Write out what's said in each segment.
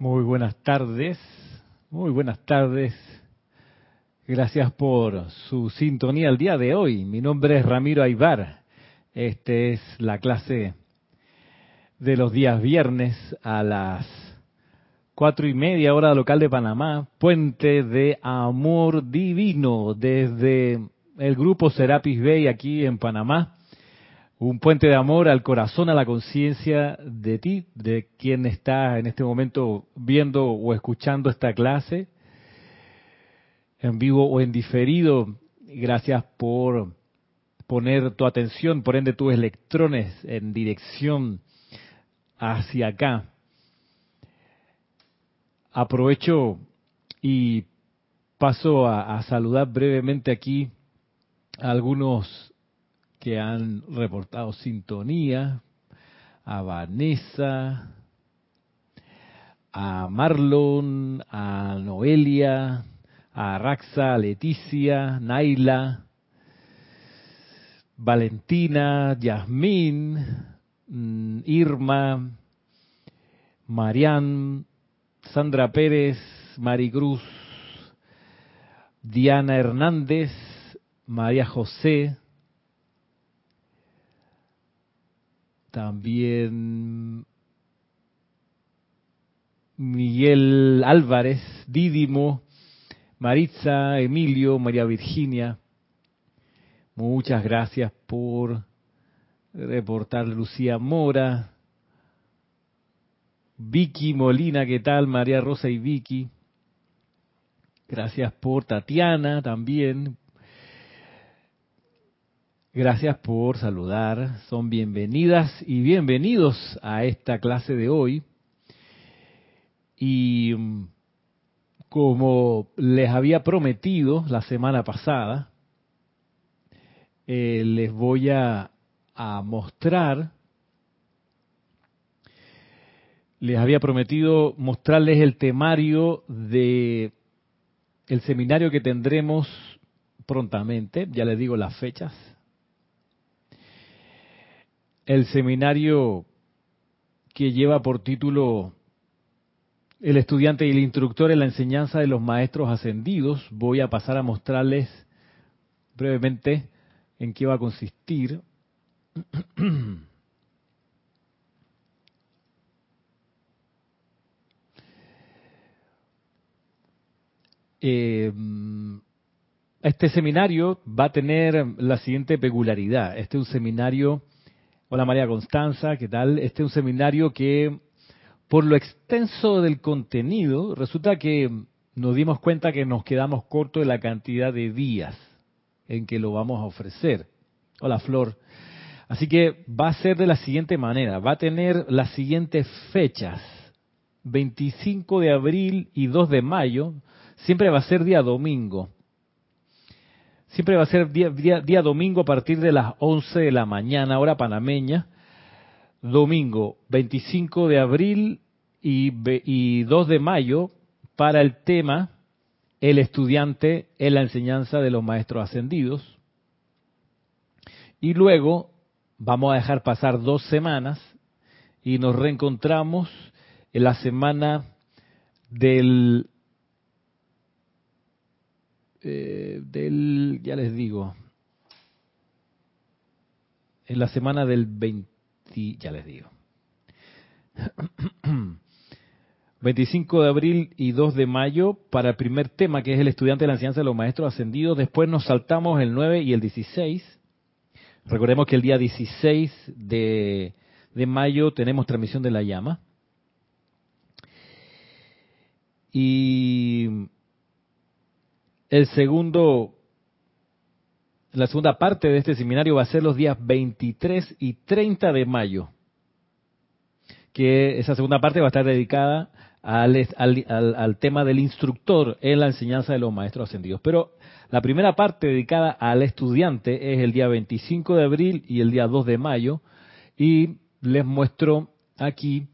Muy buenas tardes, muy buenas tardes. Gracias por su sintonía el día de hoy. Mi nombre es Ramiro Aybar. Este es la clase de los días viernes a las cuatro y media hora local de Panamá, Puente de Amor Divino desde el grupo Serapis Bay aquí en Panamá. Un puente de amor al corazón, a la conciencia de ti, de quien está en este momento viendo o escuchando esta clase, en vivo o en diferido. Gracias por poner tu atención, por ende tus electrones en dirección hacia acá. Aprovecho y paso a, a saludar brevemente aquí a algunos que han reportado sintonía, a Vanessa, a Marlon, a Noelia, a Raxa, Leticia, Naila, Valentina, Yasmín, mm, Irma, Marian, Sandra Pérez, Maricruz, Diana Hernández, María José, también Miguel Álvarez, Dídimo, Maritza, Emilio, María Virginia. Muchas gracias por reportar Lucía Mora, Vicky Molina, ¿qué tal? María Rosa y Vicky. Gracias por Tatiana también, Gracias por saludar. Son bienvenidas y bienvenidos a esta clase de hoy. Y mm, como les había prometido la semana pasada, eh, les voy a, a mostrar, les había prometido mostrarles el temario de el seminario que tendremos prontamente, ya les digo las fechas, el seminario que lleva por título El estudiante y el instructor en la enseñanza de los maestros ascendidos. Voy a pasar a mostrarles brevemente en qué va a consistir. Eh, este seminario va a tener la siguiente peculiaridad. Este es un seminario Hola María Constanza, ¿qué tal? Este es un seminario que, por lo extenso del contenido, resulta que nos dimos cuenta que nos quedamos cortos de la cantidad de días en que lo vamos a ofrecer. Hola Flor. Así que va a ser de la siguiente manera, va a tener las siguientes fechas. 25 de abril y 2 de mayo, siempre va a ser día domingo. Siempre va a ser día, domingo a partir de las 11 de la mañana, hora panameña. Domingo 25 de abril y, y 2 de mayo para el tema El estudiante en la enseñanza de los maestros ascendidos. Y luego vamos a dejar pasar dos semanas y nos reencontramos en la semana del eh, del, ya les digo, en la semana del 20, ya les digo. 25 de abril y 2 de mayo para el primer tema, que es el estudiante de la enseñanza de los maestros ascendidos. Después nos saltamos el 9 y el 16. Recordemos que el día 16 de, de mayo tenemos transmisión de la llama. Y el segundo, la segunda parte de este seminario va a ser los días 23 y 30 de mayo, que esa segunda parte va a estar dedicada al, al, tema del instructor en la enseñanza de los maestros ascendidos. Pero la primera parte dedicada al estudiante es el día 25 de abril y el día 2 de mayo, y les muestro aquí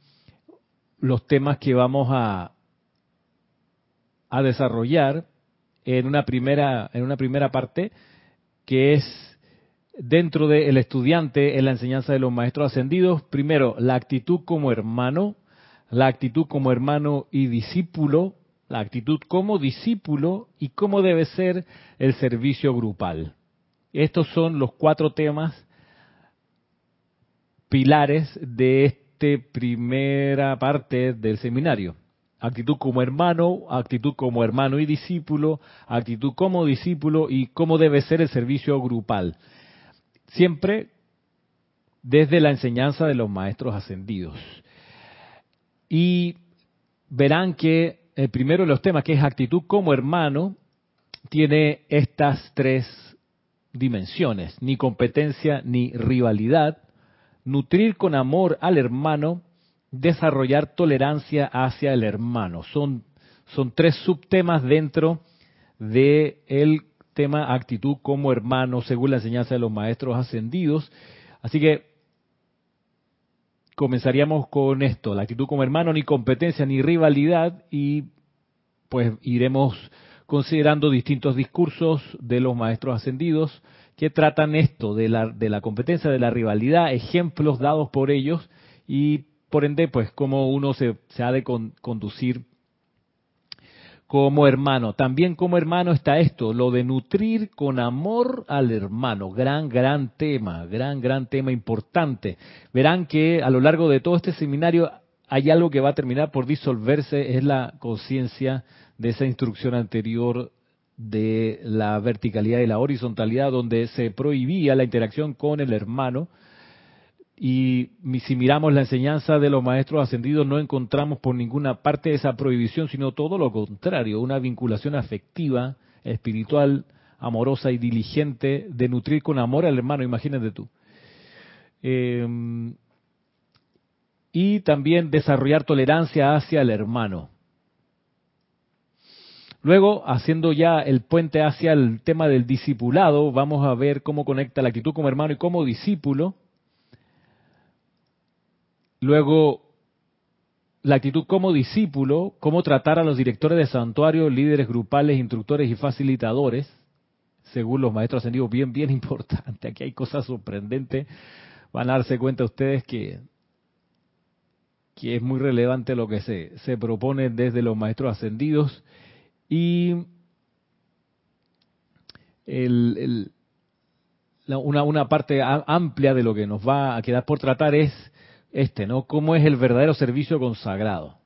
los temas que vamos a desarrollar en una primera, en una primera parte que es dentro del estudiante en la enseñanza de los maestros ascendidos. Primero, la actitud como hermano, la actitud como hermano y discípulo, la actitud como discípulo y cómo debe ser el servicio grupal. Estos son los cuatro temas pilares de esta primera parte del seminario. Actitud como hermano, actitud como hermano y discípulo, actitud como discípulo y cómo debe ser el servicio grupal. Siempre desde la enseñanza de los maestros ascendidos. Y verán que el primero de los temas, que es actitud como hermano, tiene estas tres dimensiones, ni competencia ni rivalidad, nutrir con amor al hermano, desarrollar tolerancia hacia el hermano. Son, son tres subtemas dentro del el tema actitud como hermano, según la enseñanza de los maestros ascendidos. Así que comenzaríamos con esto, la actitud como hermano, ni competencia ni rivalidad, y pues iremos considerando distintos discursos de los maestros ascendidos que tratan esto de la, de la competencia, de la rivalidad, ejemplos dados por ellos y por ende, pues cómo uno se, se ha de conducir como hermano. También como hermano está esto, lo de nutrir con amor al hermano. Gran, gran tema, gran, gran tema importante. Verán que a lo largo de todo este seminario hay algo que va a terminar por disolverse, es la conciencia de esa instrucción anterior de la verticalidad y la horizontalidad, donde se prohibía la interacción con el hermano. Y si miramos la enseñanza de los maestros ascendidos, no encontramos por ninguna parte esa prohibición, sino todo lo contrario, una vinculación afectiva, espiritual, amorosa y diligente de nutrir con amor al hermano, imagínate tú. Eh, y también desarrollar tolerancia hacia el hermano. Luego, haciendo ya el puente hacia el tema del discipulado, vamos a ver cómo conecta la actitud como hermano y como discípulo. Luego, la actitud como discípulo, cómo tratar a los directores de santuario, líderes grupales, instructores y facilitadores, según los maestros ascendidos, bien, bien importante. Aquí hay cosas sorprendentes. Van a darse cuenta ustedes que, que es muy relevante lo que se, se propone desde los maestros ascendidos y una, una parte amplia de lo que nos va a quedar por tratar es este, ¿no? ¿Cómo es el verdadero servicio consagrado?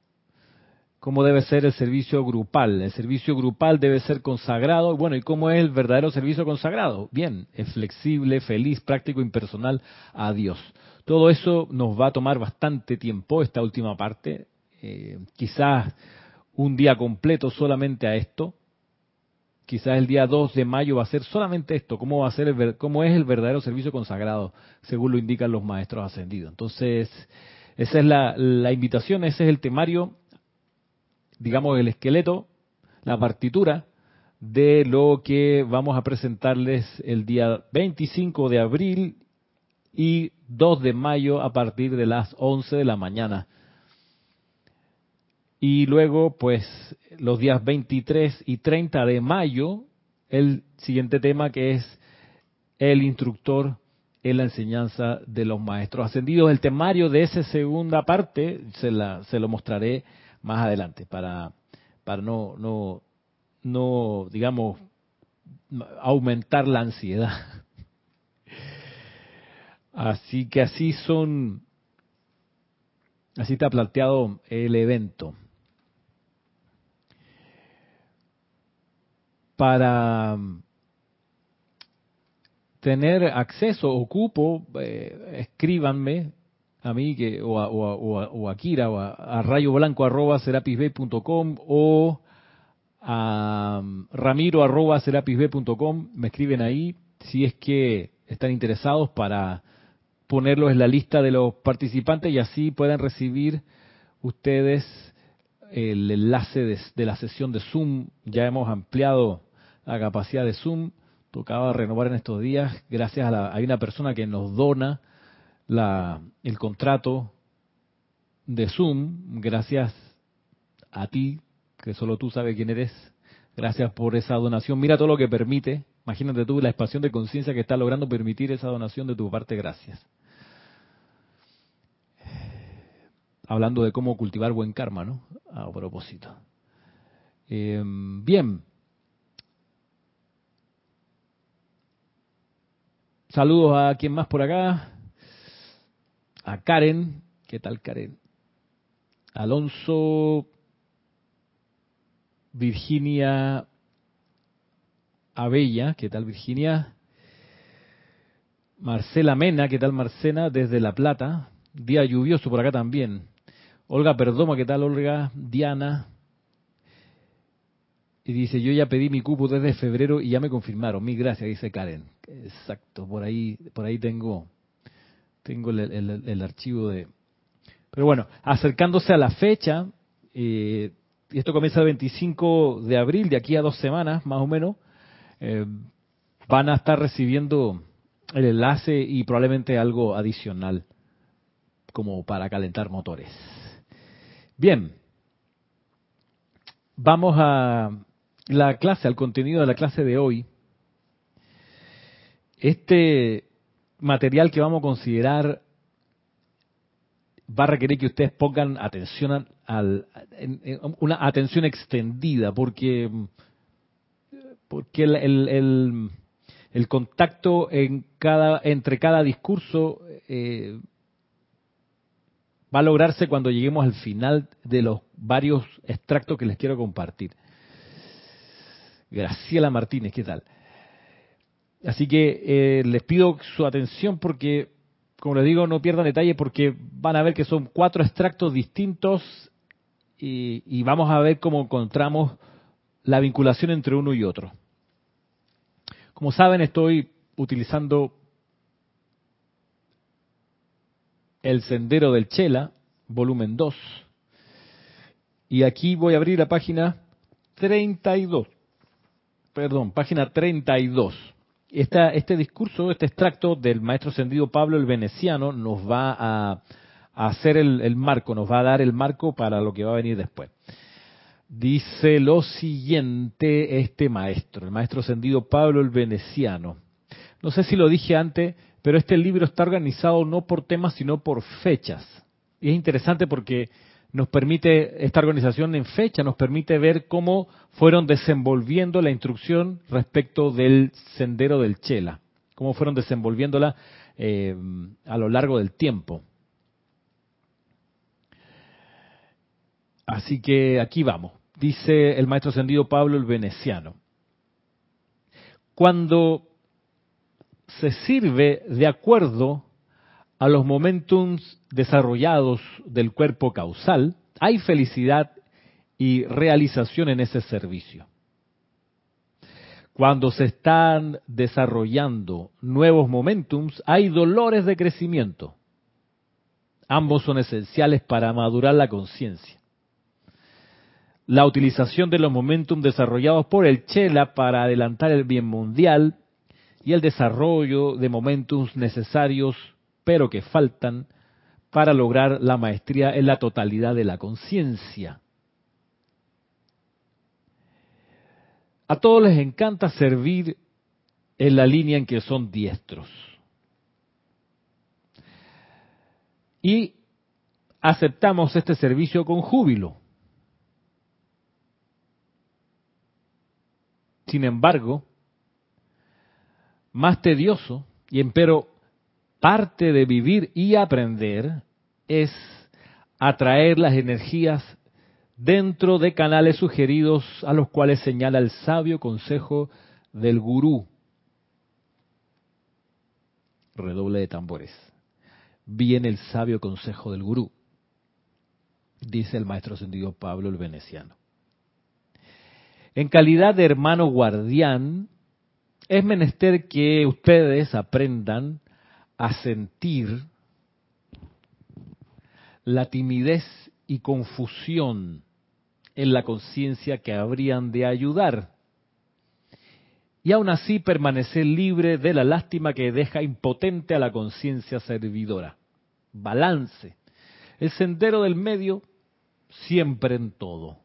¿Cómo debe ser el servicio grupal? El servicio grupal debe ser consagrado. Bueno, ¿y cómo es el verdadero servicio consagrado? Bien, es flexible, feliz, práctico, impersonal a Dios. Todo eso nos va a tomar bastante tiempo, esta última parte. Eh, quizás un día completo solamente a esto. Quizás el día 2 de mayo va a ser solamente esto, cómo va a ser el, cómo es el verdadero servicio consagrado, según lo indican los maestros ascendidos. Entonces, esa es la, la invitación, ese es el temario, digamos el esqueleto, la partitura de lo que vamos a presentarles el día 25 de abril y 2 de mayo a partir de las 11 de la mañana. Y luego, pues, los días 23 y 30 de mayo, el siguiente tema que es el instructor en la enseñanza de los maestros ascendidos. El temario de esa segunda parte se, la, se lo mostraré más adelante para, para no, no, no, digamos, aumentar la ansiedad. Así que así son, así está planteado el evento. Para mm, tener acceso ocupo, eh, escríbanme a mí que, o, a, o, a, Kira o a, rayo blanco arroba serapisb.com o a mm, ramiro arroba serapisb.com, me escriben ahí si es que están interesados para ponerlos en la lista de los participantes y así puedan recibir ustedes el enlace de la sesión de Zoom. Ya hemos ampliado la capacidad de Zoom. Tocaba renovar en estos días. Gracias a la, hay una persona que nos dona la, el contrato de Zoom. Gracias a ti, que solo tú sabes quién eres. Gracias por esa donación. Mira todo lo que permite. Imagínate tú la expansión de conciencia que está logrando permitir esa donación de tu parte. Gracias. hablando de cómo cultivar buen karma, ¿no? A propósito. Eh, bien. Saludos a quien más por acá. A Karen. ¿Qué tal, Karen? Alonso. Virginia Abella. ¿Qué tal, Virginia? Marcela Mena. ¿Qué tal, Marcela? Desde La Plata. Día lluvioso por acá también. Olga Perdoma. ¿Qué tal, Olga? Diana. Y dice, yo ya pedí mi cupo desde febrero y ya me confirmaron. Mil gracias, dice Karen. Exacto, por ahí, por ahí tengo, tengo el, archivo de... Pero bueno, acercándose a la fecha, eh, y esto comienza el 25 de abril, de aquí a dos semanas más o menos, eh, van a estar recibiendo el enlace y probablemente algo adicional como para calentar motores. Bien, vamos a la clase, al contenido de la clase de hoy. Este material que vamos a considerar va a requerir que ustedes pongan atención al, una atención extendida porque porque el, el, contacto en cada entre cada discurso eh, va a lograrse cuando lleguemos al final de los varios extractos que les quiero compartir. Graciela Martínez, ¿qué tal? Así que eh, les pido su atención porque, como les digo, no pierdan detalle porque van a ver que son cuatro extractos distintos y, vamos a ver cómo encontramos la vinculación entre uno y otro. Como saben, estoy utilizando El Sendero del Chela, volumen 2. Y aquí voy a abrir la página 32. Perdón, página 32 este discurso, este extracto del maestro ascendido Pablo el Veneciano nos va a, hacer el, marco, nos va a dar el marco para lo que va a venir después. Dice lo siguiente este maestro, el maestro ascendido Pablo el Veneciano. No sé si lo dije antes, pero este libro está organizado no por temas, sino por fechas. Y es interesante porque nos permite, esta organización en fecha, nos permite ver cómo fueron desenvolviendo la instrucción respecto del sendero del Chela, cómo fueron desenvolviéndola eh, a lo largo del tiempo. Así que aquí vamos, dice el maestro ascendido Pablo el Veneciano. Cuando se sirve de acuerdo a los momentums desarrollados del cuerpo causal, hay felicidad y realización en ese servicio. Cuando se están desarrollando nuevos momentums, hay dolores de crecimiento. Ambos son esenciales para madurar la conciencia. La utilización de los momentum desarrollados por el Chela para adelantar el bien mundial y el desarrollo de momentums necesarios pero que faltan para lograr la maestría en la totalidad de la conciencia. A todos les encanta servir en la línea en que son diestros. Y aceptamos este servicio con júbilo. Sin embargo, más tedioso y empero parte de vivir y aprender es atraer las energías dentro de canales sugeridos a los cuales señala el sabio consejo del gurú. Redoble de tambores. Viene el sabio consejo del gurú, dice el maestro sentido Pablo el Veneciano. En calidad de hermano guardián, es menester que ustedes aprendan a sentir la timidez y confusión en la conciencia que habrían de ayudar. Y aún así permanecer libre de la lástima que deja impotente a la conciencia servidora. Balance. El sendero del medio siempre en todo.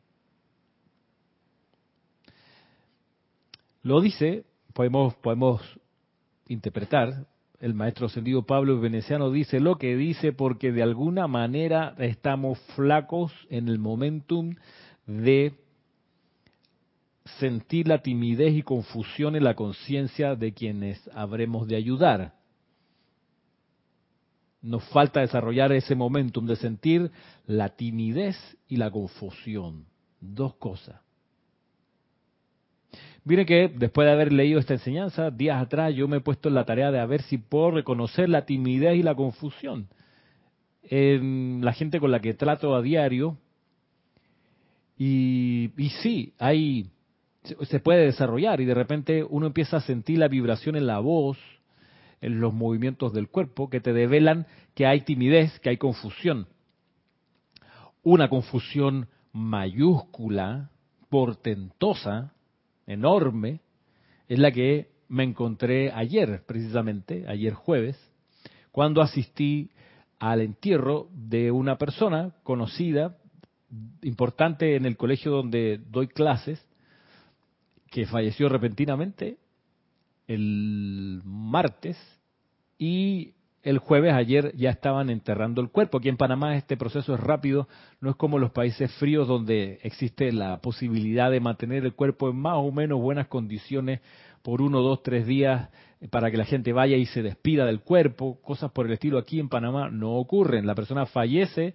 Lo dice, podemos, podemos interpretar el maestro ascendido Pablo Veneciano dice lo que dice porque de alguna manera estamos flacos en el momentum de sentir la timidez y confusión en la conciencia de quienes habremos de ayudar. Nos falta desarrollar ese momentum de sentir la timidez y la confusión. Dos cosas. Miren que después de haber leído esta enseñanza, días atrás yo me he puesto en la tarea de a ver si puedo reconocer la timidez y la confusión en la gente con la que trato a diario. Y, y sí, hay se puede desarrollar y de repente uno empieza a sentir la vibración en la voz, en los movimientos del cuerpo, que te develan que hay timidez, que hay confusión. Una confusión mayúscula, portentosa, enorme, es la que me encontré ayer, precisamente, ayer jueves, cuando asistí al entierro de una persona conocida, importante en el colegio donde doy clases, que falleció repentinamente el martes y el jueves ayer ya estaban enterrando el cuerpo. Aquí en Panamá este proceso es rápido, no es como los países fríos donde existe la posibilidad de mantener el cuerpo en más o menos buenas condiciones por uno, dos, tres días para que la gente vaya y se despida del cuerpo, cosas por el estilo aquí en Panamá no ocurren. La persona fallece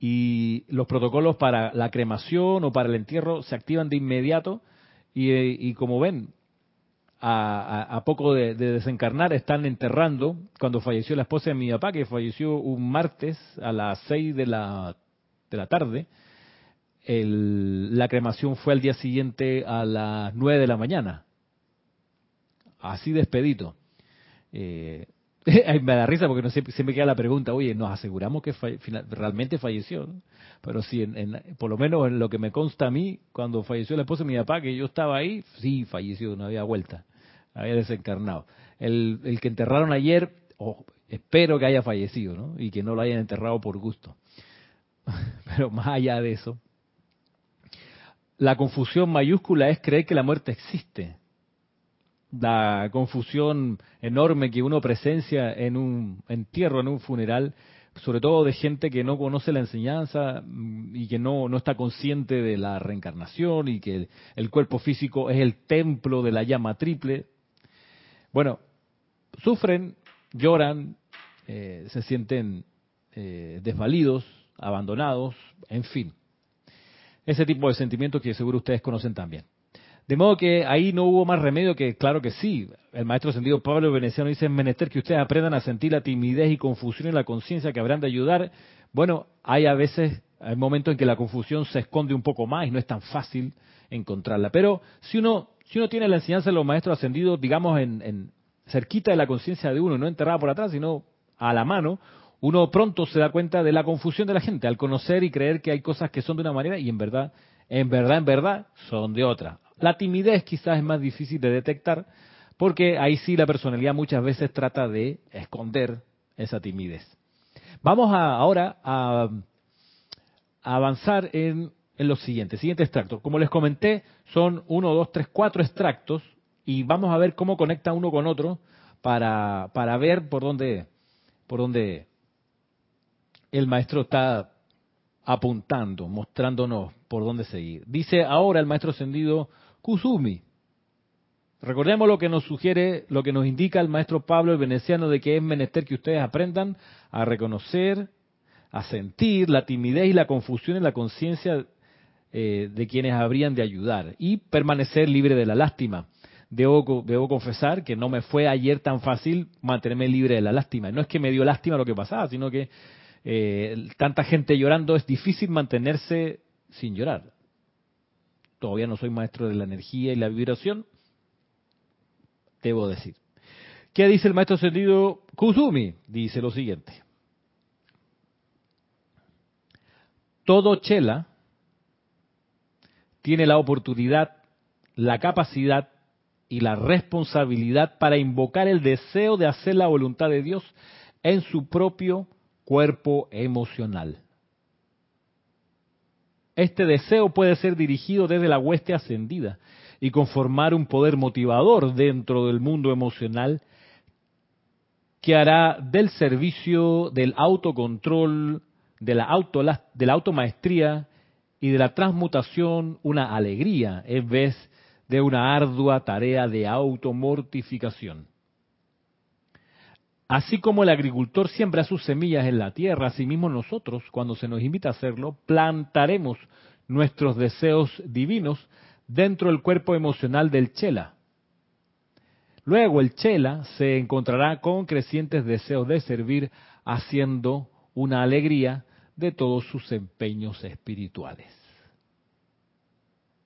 y los protocolos para la cremación o para el entierro se activan de inmediato y, como ven, a, poco de, desencarnar están enterrando, cuando falleció la esposa de mi papá, que falleció un martes a las 6 de la, de la tarde, la cremación fue al día siguiente a las 9 de la mañana. Así despedido. Eh, me da risa porque siempre, queda la pregunta, oye, nos aseguramos que realmente falleció, pero sí, en, por lo menos en lo que me consta a mí, cuando falleció la esposa de mi papá, que yo estaba ahí, sí, falleció, no había vuelta, había desencarnado. El, el que enterraron ayer, oh, espero que haya fallecido, ¿no? Y que no lo hayan enterrado por gusto. Pero más allá de eso, la confusión mayúscula es creer que la muerte existe la confusión enorme que uno presencia en un entierro, en un funeral, sobre todo de gente que no conoce la enseñanza mm, y que no, no está consciente de la reencarnación y que el, cuerpo físico es el templo de la llama triple. Bueno, sufren, lloran, eh, se sienten eh, desvalidos, abandonados, en fin. Ese tipo de sentimientos que seguro ustedes conocen también. De modo que ahí no hubo más remedio que, claro que sí, el maestro sentido Pablo Veneciano dice, en menester que ustedes aprendan a sentir la timidez y confusión en la conciencia que habrán de ayudar. Bueno, hay a veces, hay momentos en que la confusión se esconde un poco más y no es tan fácil encontrarla. Pero si uno, si uno tiene la enseñanza de los maestros ascendidos, digamos, en, en cerquita de la conciencia de uno, no enterrada por atrás, sino a la mano, uno pronto se da cuenta de la confusión de la gente al conocer y creer que hay cosas que son de una manera y en verdad, en verdad, en verdad, son de otra. La timidez quizás es más difícil de detectar porque ahí sí la personalidad muchas veces trata de esconder esa timidez. Vamos ahora a, avanzar en, en los siguientes, siguiente extracto. Como les comenté, son uno, dos, tres, cuatro extractos y vamos a ver cómo conecta uno con otro para, para ver por dónde, por dónde el maestro está apuntando, mostrándonos por dónde seguir. Dice ahora el maestro ascendido Kusumi. Recordemos lo que nos sugiere, lo que nos indica el maestro Pablo el veneciano de que es menester que ustedes aprendan a reconocer, a sentir la timidez y la confusión en la conciencia eh, de quienes habrían de ayudar y permanecer libre de la lástima. Debo, debo, confesar que no me fue ayer tan fácil mantenerme libre de la lástima. No es que me dio lástima lo que pasaba, sino que eh, tanta gente llorando es difícil mantenerse sin llorar todavía no soy maestro de la energía y la vibración, debo decir. ¿Qué dice el maestro sentido Kusumi? Dice lo siguiente. Todo chela tiene la oportunidad, la capacidad y la responsabilidad para invocar el deseo de hacer la voluntad de Dios en su propio cuerpo emocional. Este deseo puede ser dirigido desde la hueste ascendida y conformar un poder motivador dentro del mundo emocional que hará del servicio, del autocontrol, de la, auto, de la automaestría y de la transmutación una alegría en vez de una ardua tarea de automortificación. Así como el agricultor siembra sus semillas en la tierra, asimismo nosotros, cuando se nos invita a hacerlo, plantaremos nuestros deseos divinos dentro del cuerpo emocional del chela. Luego el chela se encontrará con crecientes deseos de servir, haciendo una alegría de todos sus empeños espirituales.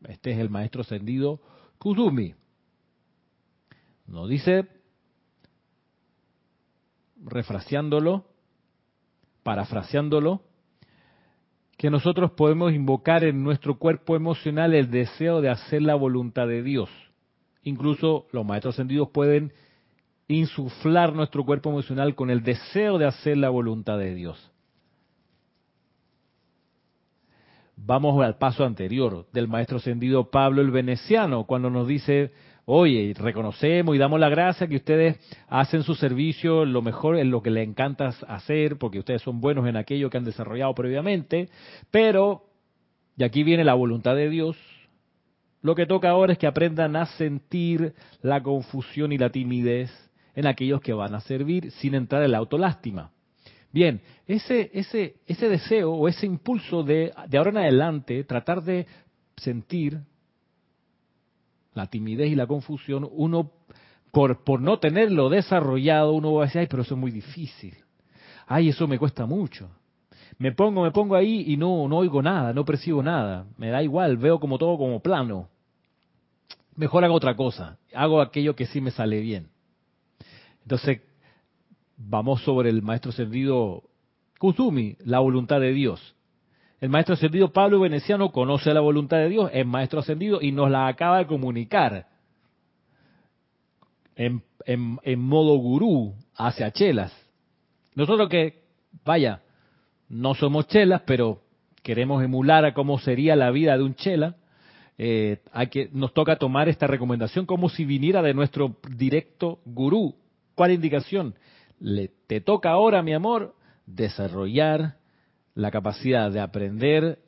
Este es el maestro ascendido Kuzumi. Nos dice refraseándolo, parafraseándolo, que nosotros podemos invocar en nuestro cuerpo emocional el deseo de hacer la voluntad de Dios. Incluso los maestros ascendidos pueden insuflar nuestro cuerpo emocional con el deseo de hacer la voluntad de Dios. Vamos al paso anterior del maestro ascendido Pablo el Veneciano, cuando nos dice, oye, reconocemos y damos la gracia que ustedes hacen su servicio lo mejor en lo que les encanta hacer, porque ustedes son buenos en aquello que han desarrollado previamente, pero, y aquí viene la voluntad de Dios, lo que toca ahora es que aprendan a sentir la confusión y la timidez en aquellos que van a servir sin entrar en la autolástima. Bien, ese, ese, ese deseo o ese impulso de, de ahora en adelante tratar de sentir la timidez y la confusión, uno, por, por no tenerlo desarrollado, uno va a decir, ay, pero eso es muy difícil. Ay, eso me cuesta mucho. Me pongo, me pongo ahí y no, no oigo nada, no percibo nada. Me da igual, veo como todo como plano. Mejor hago otra cosa. Hago aquello que sí me sale bien. Entonces, vamos sobre el maestro ascendido Kuzumi, la voluntad de Dios. El maestro ascendido Pablo Veneciano conoce la voluntad de Dios, es maestro ascendido y nos la acaba de comunicar en, modo gurú hacia chelas. Nosotros que, vaya, no somos chelas, pero queremos emular a cómo sería la vida de un chela, eh, hay que, nos toca tomar esta recomendación como si viniera de nuestro directo gurú. ¿Cuál indicación? Le, te toca ahora, mi amor, desarrollar la capacidad de aprender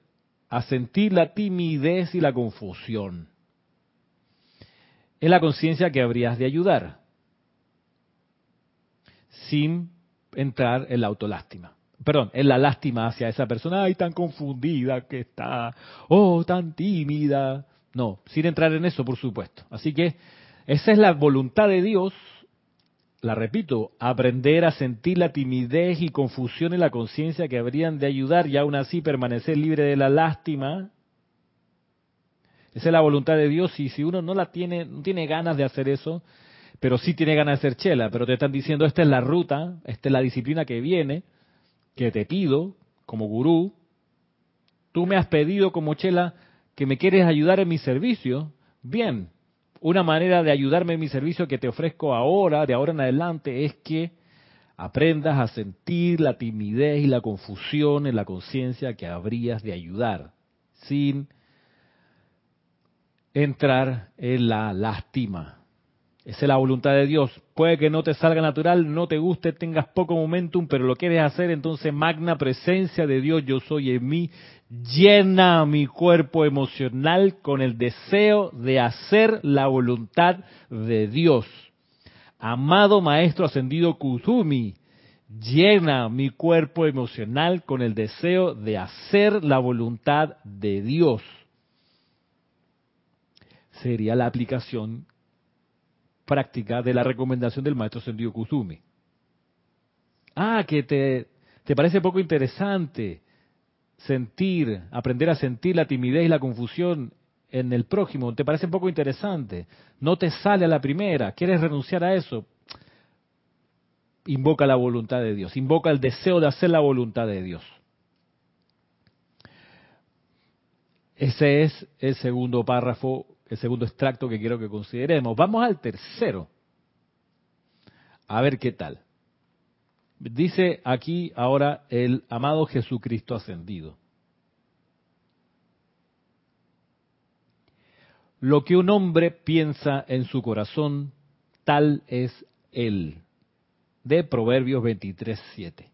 a sentir la timidez y la confusión. Es la conciencia que habrías de ayudar, sin entrar en la autolástima. Perdón, en la lástima hacia esa persona, ay, tan confundida que está, oh, tan tímida. No, sin entrar en eso, por supuesto. Así que esa es la voluntad de Dios la repito, aprender a sentir la timidez y confusión en la conciencia que habrían de ayudar y aún así permanecer libre de la lástima. Esa es la voluntad de Dios y si uno no la tiene, no tiene ganas de hacer eso, pero sí tiene ganas de ser chela, pero te están diciendo esta es la ruta, esta es la disciplina que viene, que te pido como gurú, tú me has pedido como chela que me quieres ayudar en mi servicio, bien, una manera de ayudarme en mi servicio que te ofrezco ahora, de ahora en adelante, es que aprendas a sentir la timidez y la confusión en la conciencia que habrías de ayudar, sin entrar en la lástima. Esa es la voluntad de Dios. Puede que no te salga natural, no te guste, tengas poco momentum, pero lo quieres hacer, entonces magna presencia de Dios, yo soy en mí, llena mi cuerpo emocional con el deseo de hacer la voluntad de Dios. Amado Maestro Ascendido Kuzumi, llena mi cuerpo emocional con el deseo de hacer la voluntad de Dios. Sería la aplicación práctica de la recomendación del Maestro Ascendido Kuzumi. Ah, que te, te parece poco interesante sentir, aprender a sentir la timidez y la confusión en el prójimo, te parece poco interesante, no te sale a la primera, quieres renunciar a eso, invoca la voluntad de Dios, invoca el deseo de hacer la voluntad de Dios. Ese es el segundo párrafo, el segundo extracto que quiero que consideremos. Vamos al tercero. A ver qué tal. Dice aquí ahora el amado Jesucristo ascendido. Lo que un hombre piensa en su corazón, tal es él. de Proverbios 23.7.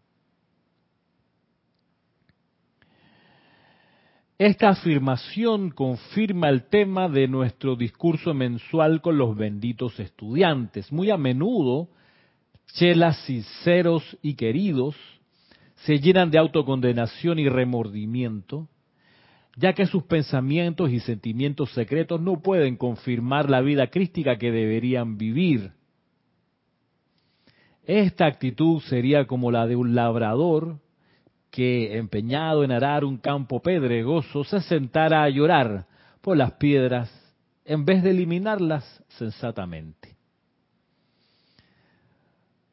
Esta afirmación confirma el tema de nuestro discurso mensual con los benditos estudiantes. Muy a menudo, chelas sinceros y queridos se llenan de autocondenación y remordimiento, ya que sus pensamientos y sentimientos secretos no pueden confirmar la vida crística que deberían vivir. Esta actitud sería como la de un labrador que, empeñado en arar un campo pedregoso, se sentara a llorar por las piedras en vez de eliminarlas sensatamente.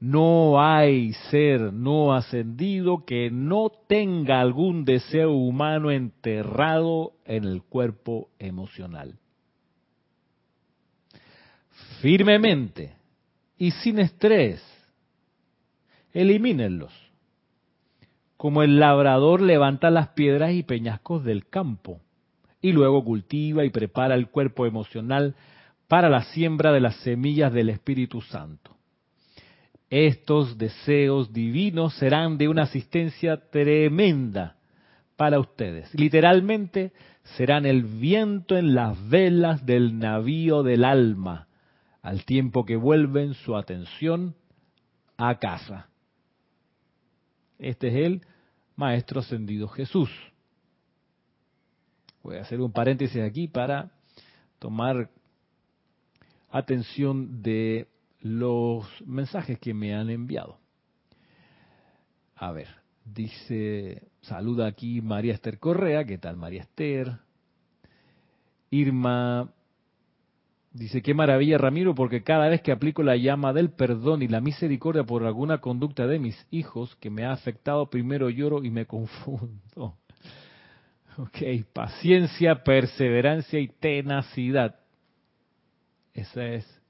No hay ser no ascendido que no tenga algún deseo humano enterrado en el cuerpo emocional. Firmemente y sin estrés, elimínenlos como el labrador levanta las piedras y peñascos del campo, y luego cultiva y prepara el cuerpo emocional para la siembra de las semillas del Espíritu Santo. Estos deseos divinos serán de una asistencia tremenda para ustedes. Literalmente serán el viento en las velas del navío del alma, al tiempo que vuelven su atención a casa. Este es el Maestro Ascendido Jesús. Voy a hacer un paréntesis aquí para tomar atención de los mensajes que me han enviado. A ver, dice, saluda aquí María Esther Correa, ¿qué tal María Esther? Irma Dice, qué maravilla Ramiro, porque cada vez que aplico la llama del perdón y la misericordia por alguna conducta de mis hijos que me ha afectado, primero lloro y me confundo. Ok, paciencia, perseverancia y tenacidad. Ese es,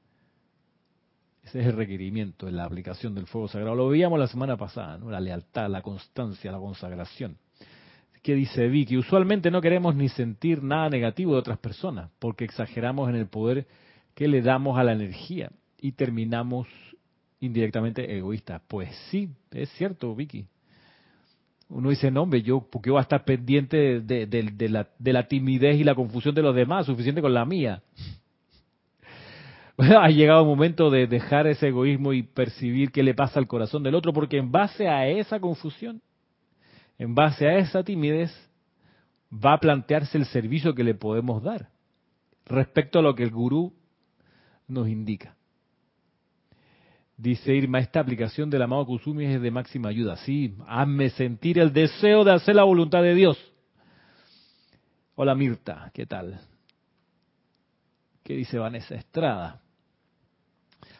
ese es el requerimiento en la aplicación del fuego sagrado. Lo veíamos la semana pasada, ¿no? la lealtad, la constancia, la consagración dice Vicky, usualmente no queremos ni sentir nada negativo de otras personas, porque exageramos en el poder que le damos a la energía y terminamos indirectamente egoístas. Pues sí, es cierto, Vicky. Uno dice, no, hombre, yo, porque voy a estar pendiente de, la, de la timidez y la confusión de los demás, suficiente con la mía? ha llegado el momento de dejar ese egoísmo y percibir qué le pasa al corazón del otro, porque en base a esa confusión en base a esa timidez, va a plantearse el servicio que le podemos dar respecto a lo que el gurú nos indica. Dice Irma, esta aplicación del amado Kusumi es de máxima ayuda. Sí, hazme sentir el deseo de hacer la voluntad de Dios. Hola Mirta, ¿qué tal? ¿Qué dice Vanessa Estrada?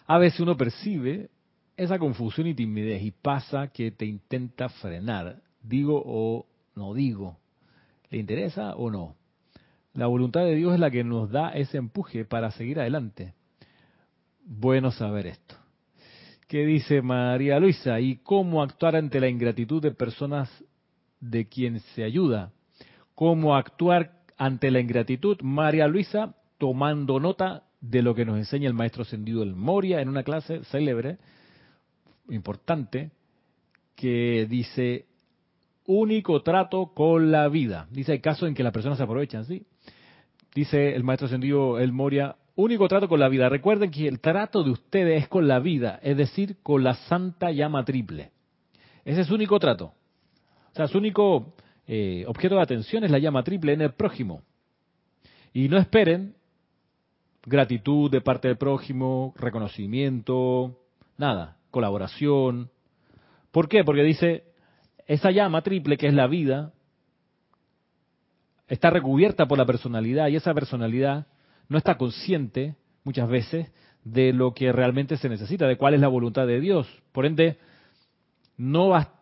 A veces uno percibe esa confusión y timidez y pasa que te intenta frenar digo o no digo, ¿le interesa o no? La voluntad de Dios es la que nos da ese empuje para seguir adelante. Bueno saber esto. ¿Qué dice María Luisa? ¿Y cómo actuar ante la ingratitud de personas de quien se ayuda? ¿Cómo actuar ante la ingratitud? María Luisa, tomando nota de lo que nos enseña el maestro ascendido del Moria en una clase célebre, importante, que dice, único trato con la vida. Dice, hay casos en que las personas se aprovechan, ¿sí? Dice el maestro ascendido El Moria, único trato con la vida. Recuerden que el trato de ustedes es con la vida, es decir, con la santa llama triple. Ese es su único trato. O sea, su único eh, objeto de atención es la llama triple en el prójimo. Y no esperen gratitud de parte del prójimo, reconocimiento, nada, colaboración. ¿Por qué? Porque dice, esa llama triple que es la vida está recubierta por la personalidad y esa personalidad no está consciente muchas veces de lo que realmente se necesita, de cuál es la voluntad de Dios. Por ende, no va,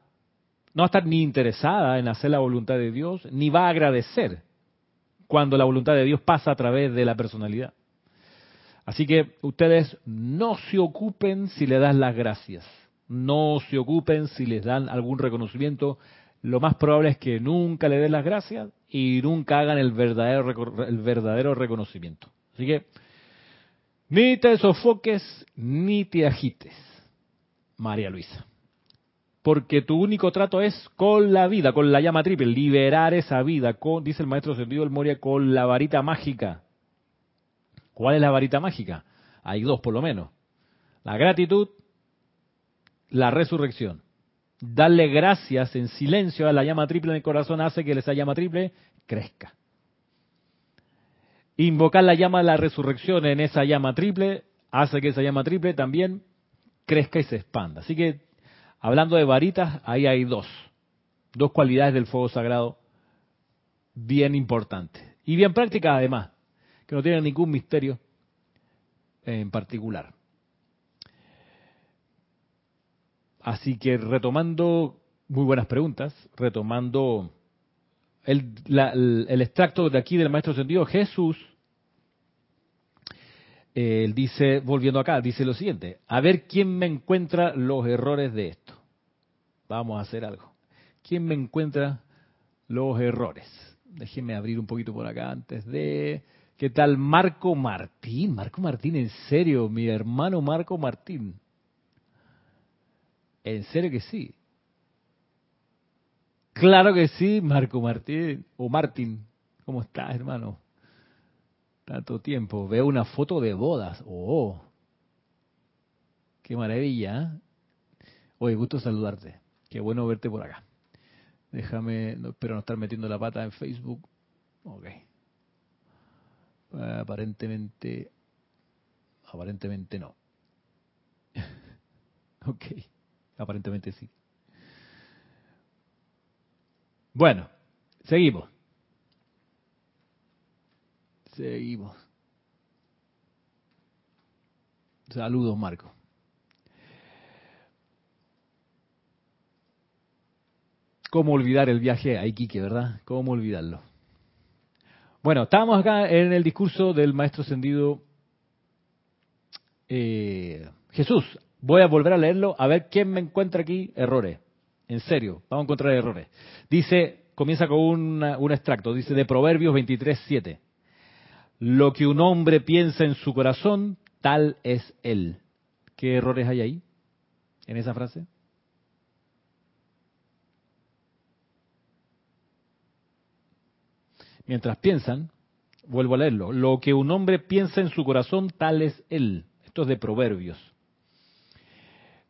no va a estar ni interesada en hacer la voluntad de Dios, ni va a agradecer cuando la voluntad de Dios pasa a través de la personalidad. Así que ustedes no se ocupen si le das las gracias no se ocupen si les dan algún reconocimiento. Lo más probable es que nunca le den las gracias y nunca hagan el verdadero, reconocimiento. Así que ni te sofoques ni te agites. María Luisa. Porque tu único trato es con la vida, con la llama triple, liberar esa vida, con, dice el maestro Sentido del Moria, con la varita mágica. ¿Cuál es la varita mágica? Hay dos por lo menos. La gratitud, la resurrección. Darle gracias en silencio a la llama triple en el corazón hace que esa llama triple crezca. Invocar la llama de la resurrección en esa llama triple hace que esa llama triple también crezca y se expanda. Así que, hablando de varitas, ahí hay dos. Dos cualidades del fuego sagrado bien importantes. Y bien prácticas además, que no tienen ningún misterio en particular. Así que retomando, muy buenas preguntas, retomando el, el, extracto de aquí del Maestro Sentido, Jesús, él dice, volviendo acá, dice lo siguiente, a ver quién me encuentra los errores de esto. Vamos a hacer algo. ¿Quién me encuentra los errores? Déjenme abrir un poquito por acá antes de... ¿Qué tal Marco Martín? Marco Martín, en serio, mi hermano Marco Martín. En serio que sí. Claro que sí, Marco Martín. O Martín. ¿Cómo estás, hermano? Tanto tiempo. Veo una foto de bodas. Oh. Qué maravilla. ¿eh? Oye, gusto saludarte. Qué bueno verte por acá. Déjame, no, espero no estar metiendo la pata en Facebook. Ok. aparentemente, aparentemente no. ok. Aparentemente sí. Bueno, seguimos. Seguimos. Saludos, Marco. ¿Cómo olvidar el viaje a Iquique, verdad? ¿Cómo olvidarlo? Bueno, estábamos acá en el discurso del maestro ascendido eh, Jesús. Voy a volver a leerlo a ver quién me encuentra aquí errores. En serio, vamos a encontrar errores. Dice, comienza con un extracto, dice de Proverbios 23, 7. Lo que un hombre piensa en su corazón, tal es él. ¿Qué errores hay ahí? En esa frase. Mientras piensan, vuelvo a leerlo, lo que un hombre piensa en su corazón, tal es él. Esto es de Proverbios.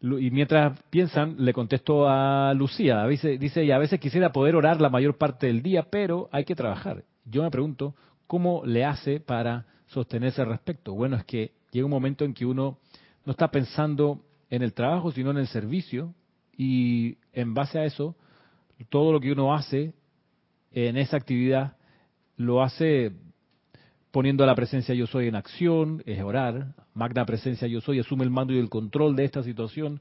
Y mientras piensan, le contesto a Lucía. A dice ella, a veces quisiera poder orar la mayor parte del día, pero hay que trabajar. Yo me pregunto, ¿cómo le hace para sostenerse al respecto? Bueno, es que llega un momento en que uno no está pensando en el trabajo, sino en el servicio, y en base a eso, todo lo que uno hace en esa actividad lo hace poniendo la presencia yo soy en acción, es orar, magna presencia yo soy, asume el mando y el control de esta situación,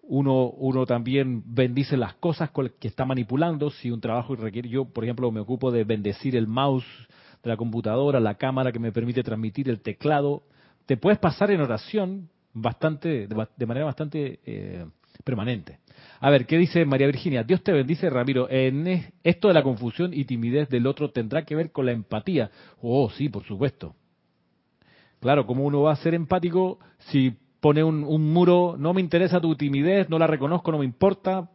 uno, uno también bendice las cosas que está manipulando, si un trabajo requiere, yo por ejemplo me ocupo de bendecir el mouse de la computadora, la cámara que me permite transmitir el teclado, te puedes pasar en oración bastante, de, manera bastante eh, permanente. A ver, ¿qué dice María Virginia? Dios te bendice, Ramiro. En esto de la confusión y timidez del otro tendrá que ver con la empatía. Oh, sí, por supuesto. Claro, ¿cómo uno va a ser empático si pone un, muro, no me interesa tu timidez, no la reconozco, no me importa,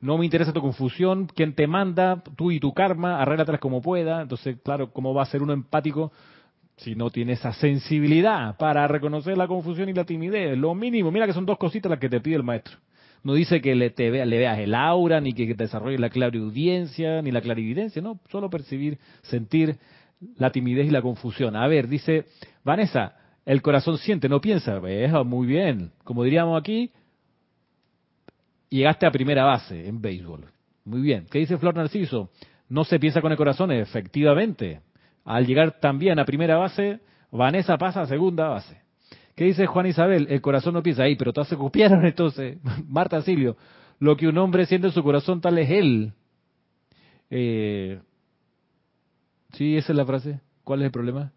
no me interesa tu confusión, quién te manda, tú y tu karma, arréglatela como pueda. Entonces, claro, ¿cómo va a ser uno empático si no tiene esa sensibilidad para reconocer la confusión y la timidez? Lo mínimo, mira que son dos cositas las que te pide el maestro. No dice que le, le veas el aura, ni que, te desarrolles la clariaudiencia, ni la clarividencia, no, solo percibir, sentir la timidez y la confusión. A ver, dice Vanessa, el corazón siente, no piensa. muy bien. Como diríamos aquí, llegaste a primera base en béisbol. Muy bien. ¿Qué dice Flor Narciso? No se piensa con el corazón, efectivamente. Al llegar también a primera base, Vanessa pasa a segunda base. ¿Qué dice Juan Isabel? El corazón no piensa ahí, pero todas se copiaron entonces. Marta Silvio, lo que un hombre siente en su corazón tal es él. Eh, sí, esa es la frase. ¿Cuál es el problema?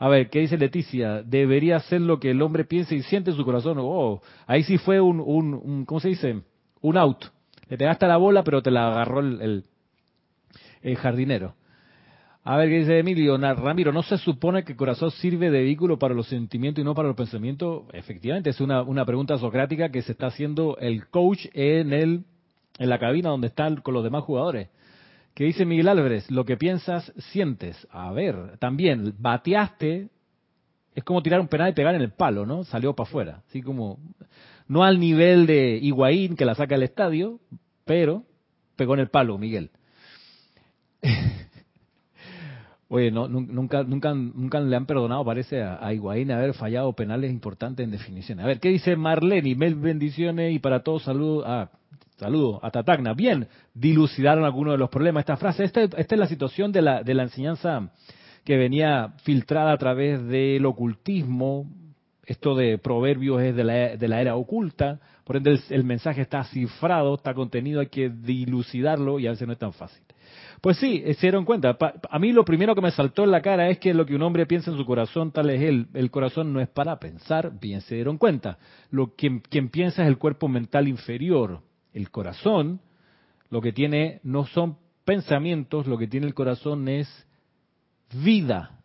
A ver, ¿qué dice Leticia? Debería ser lo que el hombre piensa y siente en su corazón. Oh, ahí sí fue un, ¿cómo se dice? Un out. Le pegaste la bola, pero te la agarró el jardinero. A ver qué dice Emilio. Ramiro, ¿no se supone que el corazón sirve de vehículo para los sentimientos y no para los pensamientos? Efectivamente, es una, una pregunta socrática que se está haciendo el coach en, el, en la cabina donde están con los demás jugadores. ¿Qué dice Miguel Álvarez? Lo que piensas, sientes. A ver, también, bateaste, es como tirar un penal y pegar en el palo, ¿no? Salió para afuera. Así como, no al nivel de Higuaín que la saca del estadio, pero pegó en el palo, Miguel. Oye, no, nunca, nunca, le han perdonado, parece, a, a Higuaín haber fallado penales importantes en definición. A ver, ¿qué dice Marlene? Mil bendiciones y para todos saludos. Ah, saludo a Tatagna. Bien, dilucidaron algunos de los problemas. Esta frase, esta, esta es la situación de la, de la enseñanza que venía filtrada a través del ocultismo. Esto de proverbios es de la, de la era oculta. Por ende, el, el mensaje está cifrado, está contenido, hay que dilucidarlo y a veces no es tan fácil. Pues sí, se dieron cuenta. a mí lo primero que me saltó en la cara es que lo que un hombre piensa en su corazón, tal es él. El corazón no es para pensar, bien se dieron cuenta. Lo quien, quien piensa es el cuerpo mental inferior. El corazón, lo que tiene no son pensamientos, lo que tiene el corazón es vida.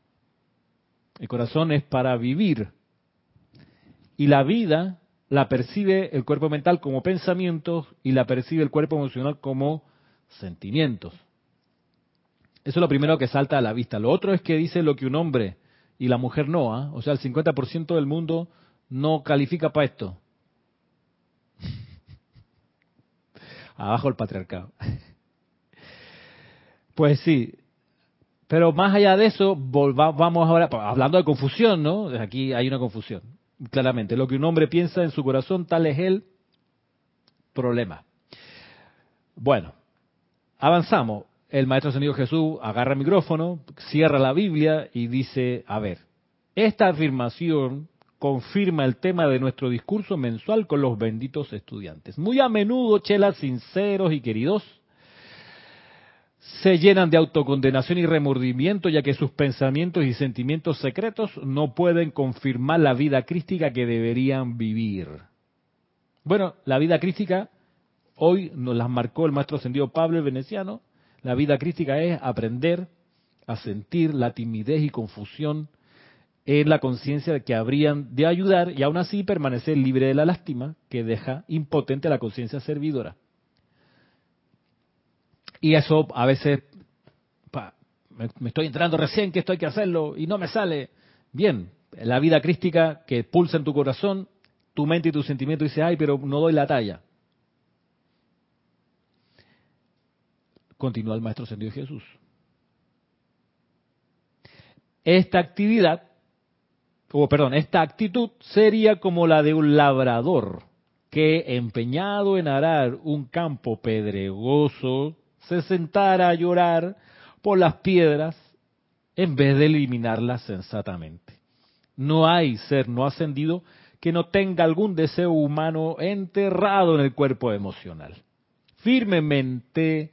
El corazón es para vivir. Y la vida la percibe el cuerpo mental como pensamientos y la percibe el cuerpo emocional como sentimientos. Eso es lo primero que salta a la vista. Lo otro es que dice lo que un hombre y la mujer no. ¿ah? O sea, el 50% del mundo no califica para esto. Abajo el patriarcado. Pues sí. Pero más allá de eso, vamos ahora, hablando de confusión, ¿no? Aquí hay una confusión. Claramente, lo que un hombre piensa en su corazón, tal es el problema. Bueno, avanzamos el Maestro Ascendido Jesús agarra el micrófono, cierra la Biblia y dice, a ver, esta afirmación confirma el tema de nuestro discurso mensual con los benditos estudiantes. Muy a menudo, chelas sinceros y queridos, se llenan de autocondenación y remordimiento, ya que sus pensamientos y sentimientos secretos no pueden confirmar la vida crística que deberían vivir. Bueno, la vida crística hoy nos las marcó el maestro ascendido Pablo el Veneciano, la vida crítica es aprender a sentir la timidez y confusión en la conciencia que habrían de ayudar y aún así permanecer libre de la lástima que deja impotente la conciencia servidora. Y eso a veces, me, estoy entrando recién que esto hay que hacerlo y no me sale. Bien, la vida crística que pulsa en tu corazón, tu mente y tu sentimiento dice, ay, pero no doy la talla. Continúa el Maestro Ascendido Jesús. Esta actividad, o perdón, esta actitud sería como la de un labrador que, empeñado en arar un campo pedregoso, se sentara a llorar por las piedras en vez de eliminarlas sensatamente. No hay ser no ascendido que no tenga algún deseo humano enterrado en el cuerpo emocional. Firmemente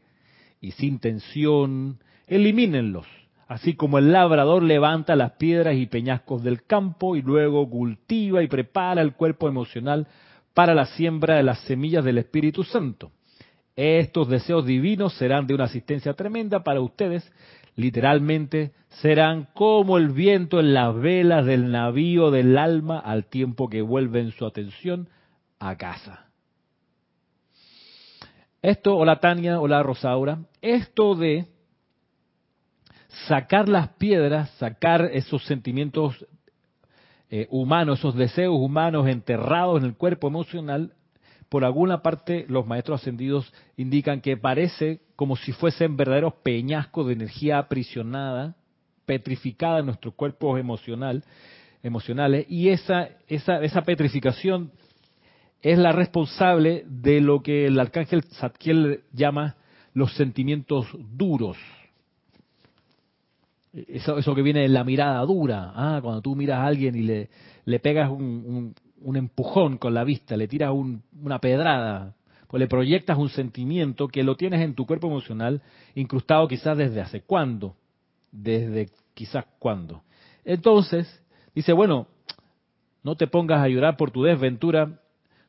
y sin tensión, elimínenlos, así como el labrador levanta las piedras y peñascos del campo y luego cultiva y prepara el cuerpo emocional para la siembra de las semillas del Espíritu Santo. Estos deseos divinos serán de una asistencia tremenda para ustedes, literalmente serán como el viento en las velas del navío del alma al tiempo que vuelven su atención a casa. Esto, hola Tania, hola Rosaura, esto de sacar las piedras, sacar esos sentimientos eh, humanos, esos deseos humanos enterrados en el cuerpo emocional, por alguna parte los maestros ascendidos indican que parece como si fuesen verdaderos peñascos de energía aprisionada, petrificada en nuestro cuerpo emocional, emocionales, y esa, esa, esa petrificación es la responsable de lo que el arcángel Zadkiel llama los sentimientos duros. Eso, que viene de la mirada dura. Ah, cuando tú miras a alguien y le, le pegas un, un, empujón con la vista, le tiras una pedrada, pues le proyectas un sentimiento que lo tienes en tu cuerpo emocional incrustado quizás desde hace cuándo, desde quizás cuándo. Entonces, dice, bueno, no te pongas a llorar por tu desventura,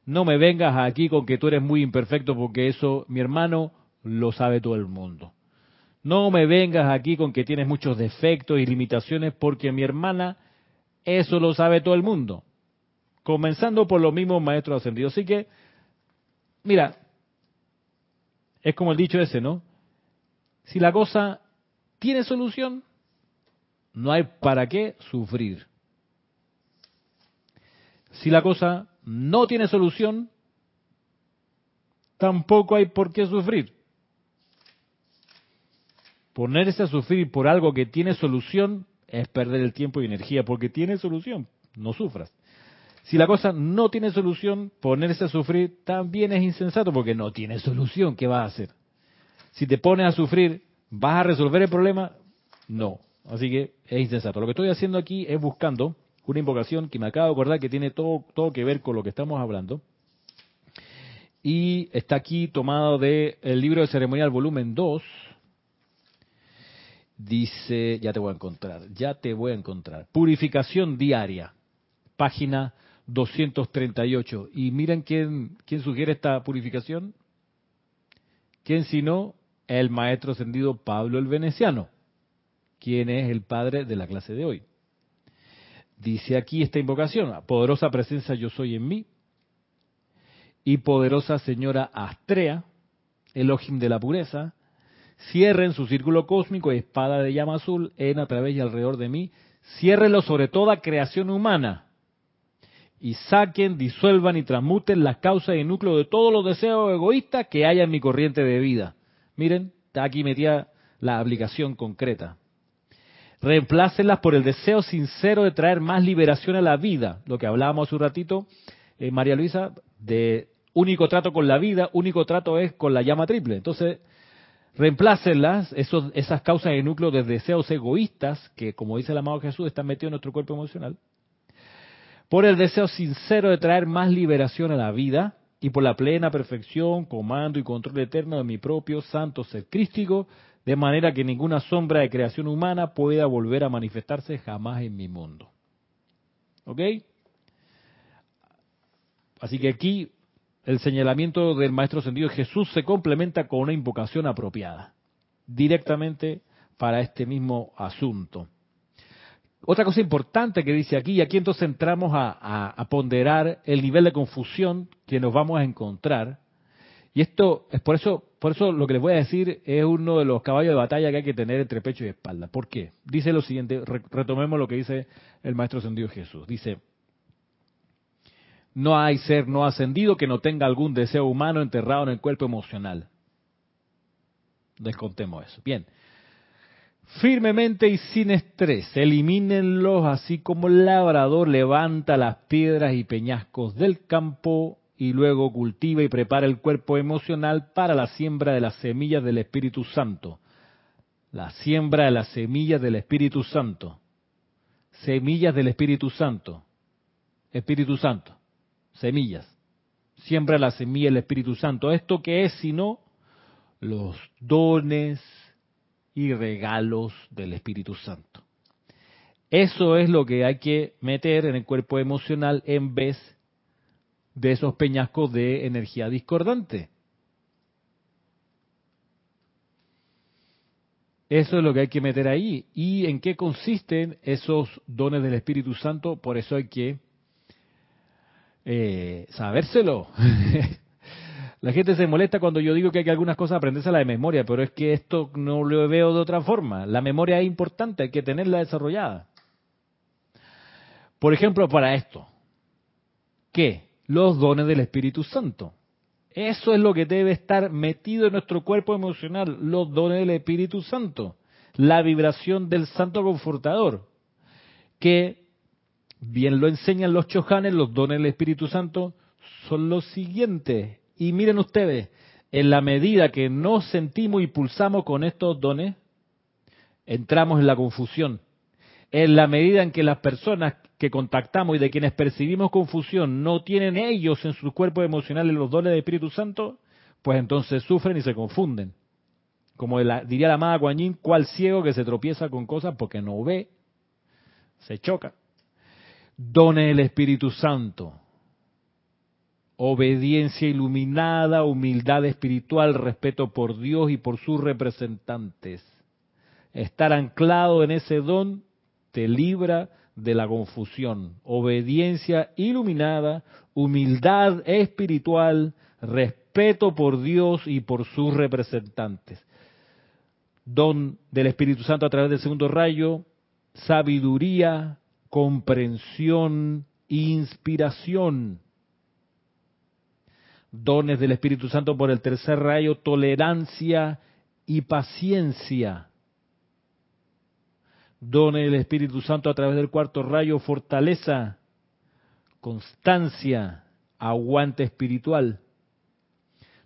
no me vengas aquí con que tú eres muy imperfecto porque eso, mi hermano, lo sabe todo el mundo. No me vengas aquí con que tienes muchos defectos y limitaciones porque mi hermana, eso lo sabe todo el mundo. Comenzando por los mismos maestros ascendidos. Así que, mira, es como el dicho ese, ¿no? Si la cosa tiene solución, no hay para qué sufrir. Si la cosa no tiene solución, tampoco hay por qué sufrir. Ponerse a sufrir por algo que tiene solución es perder el tiempo y energía, porque tiene solución, no sufras. Si la cosa no tiene solución, ponerse a sufrir también es insensato, porque no tiene solución, ¿qué vas a hacer? Si te pones a sufrir, ¿vas a resolver el problema? No. Así que es insensato. Lo que estoy haciendo aquí es buscando una invocación que me acabo de acordar que tiene todo, todo que ver con lo que estamos hablando. Y está aquí tomado del libro de ceremonial volumen 2. Dice, ya te voy a encontrar, ya te voy a encontrar. Purificación diaria, página 238. Y miren quién, quién sugiere esta purificación. ¿Quién sino el maestro ascendido Pablo el Veneciano, quien es el padre de la clase de hoy. Dice aquí esta invocación, poderosa presencia yo soy en mí, y poderosa señora Astrea, Elohim de la pureza, cierren su círculo cósmico espada de llama azul en a través y alrededor de mí, ciérrenlo sobre toda creación humana, y saquen, disuelvan y transmuten las causas y núcleos de todos los deseos egoístas que haya en mi corriente de vida. Miren, está aquí metida la aplicación concreta. Reemplácenlas por el deseo sincero de traer más liberación a la vida. Lo que hablábamos hace un ratito, eh, María Luisa, de único trato con la vida, único trato es con la llama triple. Entonces, reemplácenlas, esos, esas causas de núcleo de deseos egoístas, que como dice el amado Jesús, están metidos en nuestro cuerpo emocional, por el deseo sincero de traer más liberación a la vida, y por la plena perfección, comando y control eterno de mi propio santo ser crístico, de manera que ninguna sombra de creación humana pueda volver a manifestarse jamás en mi mundo. ¿Ok? Así que aquí el señalamiento del Maestro Sentido Jesús se complementa con una invocación apropiada, directamente para este mismo asunto. Otra cosa importante que dice aquí, y aquí entonces entramos a, ponderar el nivel de confusión que nos vamos a encontrar. Y esto es por eso, por eso lo que les voy a decir es uno de los caballos de batalla que hay que tener entre pecho y espalda. ¿Por qué? Dice lo siguiente, retomemos lo que dice el Maestro Ascendido Jesús. Dice, no hay ser no ascendido que no tenga algún deseo humano enterrado en el cuerpo emocional. Descontemos eso. Bien firmemente y sin estrés. Elimínenlos así como el labrador levanta las piedras y peñascos del campo y luego cultiva y prepara el cuerpo emocional para la siembra de las semillas del Espíritu Santo. La siembra de las semillas del Espíritu Santo. Semillas del Espíritu Santo. Espíritu Santo. Semillas. Siembra la semilla del Espíritu Santo. ¿Esto qué es sino los dones, y regalos del Espíritu Santo. Eso es lo que hay que meter en el cuerpo emocional en vez de esos peñascos de energía discordante. Eso es lo que hay que meter ahí. ¿Y en qué consisten esos dones del Espíritu Santo? Por eso hay que eh, sabérselo. La gente se molesta cuando yo digo que hay que algunas cosas aprenderse la de memoria, pero es que esto no lo veo de otra forma. La memoria es importante, hay que tenerla desarrollada. Por ejemplo, para esto, ¿qué? Los dones del Espíritu Santo. Eso es lo que debe estar metido en nuestro cuerpo emocional, los dones del Espíritu Santo, la vibración del Santo Confortador, que bien lo enseñan los chojanes, los dones del Espíritu Santo son los siguientes, y miren ustedes, en la medida que nos sentimos y pulsamos con estos dones, entramos en la confusión. En la medida en que las personas que contactamos y de quienes percibimos confusión no tienen ellos en sus cuerpos emocionales los dones del Espíritu Santo, pues entonces sufren y se confunden. Como diría la amada Guanyin, cual ciego que se tropieza con cosas porque no ve, se choca. Dones del Espíritu Santo obediencia iluminada, humildad espiritual, respeto por Dios y por sus representantes. Estar anclado en ese don te libra de la confusión. Obediencia iluminada, humildad espiritual, respeto por Dios y por sus representantes. Don del Espíritu Santo a través del segundo rayo, sabiduría, comprensión, inspiración. Dones del Espíritu Santo por el tercer rayo, tolerancia y paciencia. Dones del Espíritu Santo a través del cuarto rayo, fortaleza, constancia, aguante espiritual.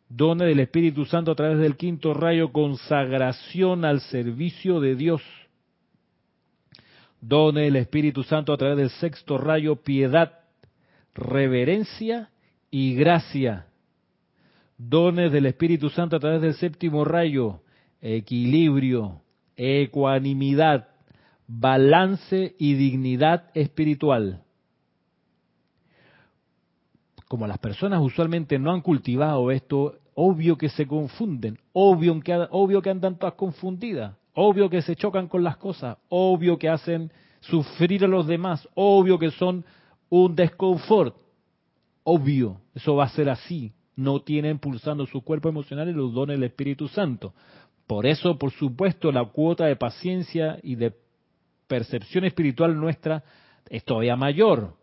Dones del Espíritu Santo a través del quinto rayo, consagración al servicio de Dios. Dones del Espíritu Santo a través del sexto rayo, piedad, reverencia y gracia. Dones del Espíritu Santo a través del séptimo rayo, equilibrio, ecuanimidad, balance y dignidad espiritual. Como las personas usualmente no han cultivado esto, obvio que se confunden, obvio que, obvio que andan todas confundidas, obvio que se chocan con las cosas, obvio que hacen sufrir a los demás, obvio que son un desconfort, obvio, eso va a ser así, no tienen pulsando su cuerpo emocional y los dones del Espíritu Santo. Por eso, por supuesto, la cuota de paciencia y de percepción espiritual nuestra es todavía mayor,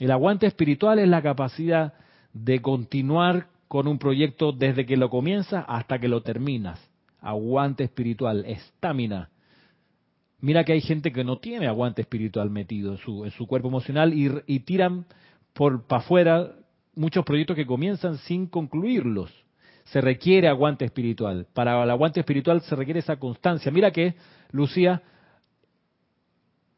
el aguante espiritual es la capacidad de continuar con un proyecto desde que lo comienzas hasta que lo terminas. Aguante espiritual, estamina. Mira que hay gente que no tiene aguante espiritual metido en su, en su cuerpo emocional y, tiran por para afuera muchos proyectos que comienzan sin concluirlos. Se requiere aguante espiritual. Para el aguante espiritual se requiere esa constancia. Mira que, Lucía,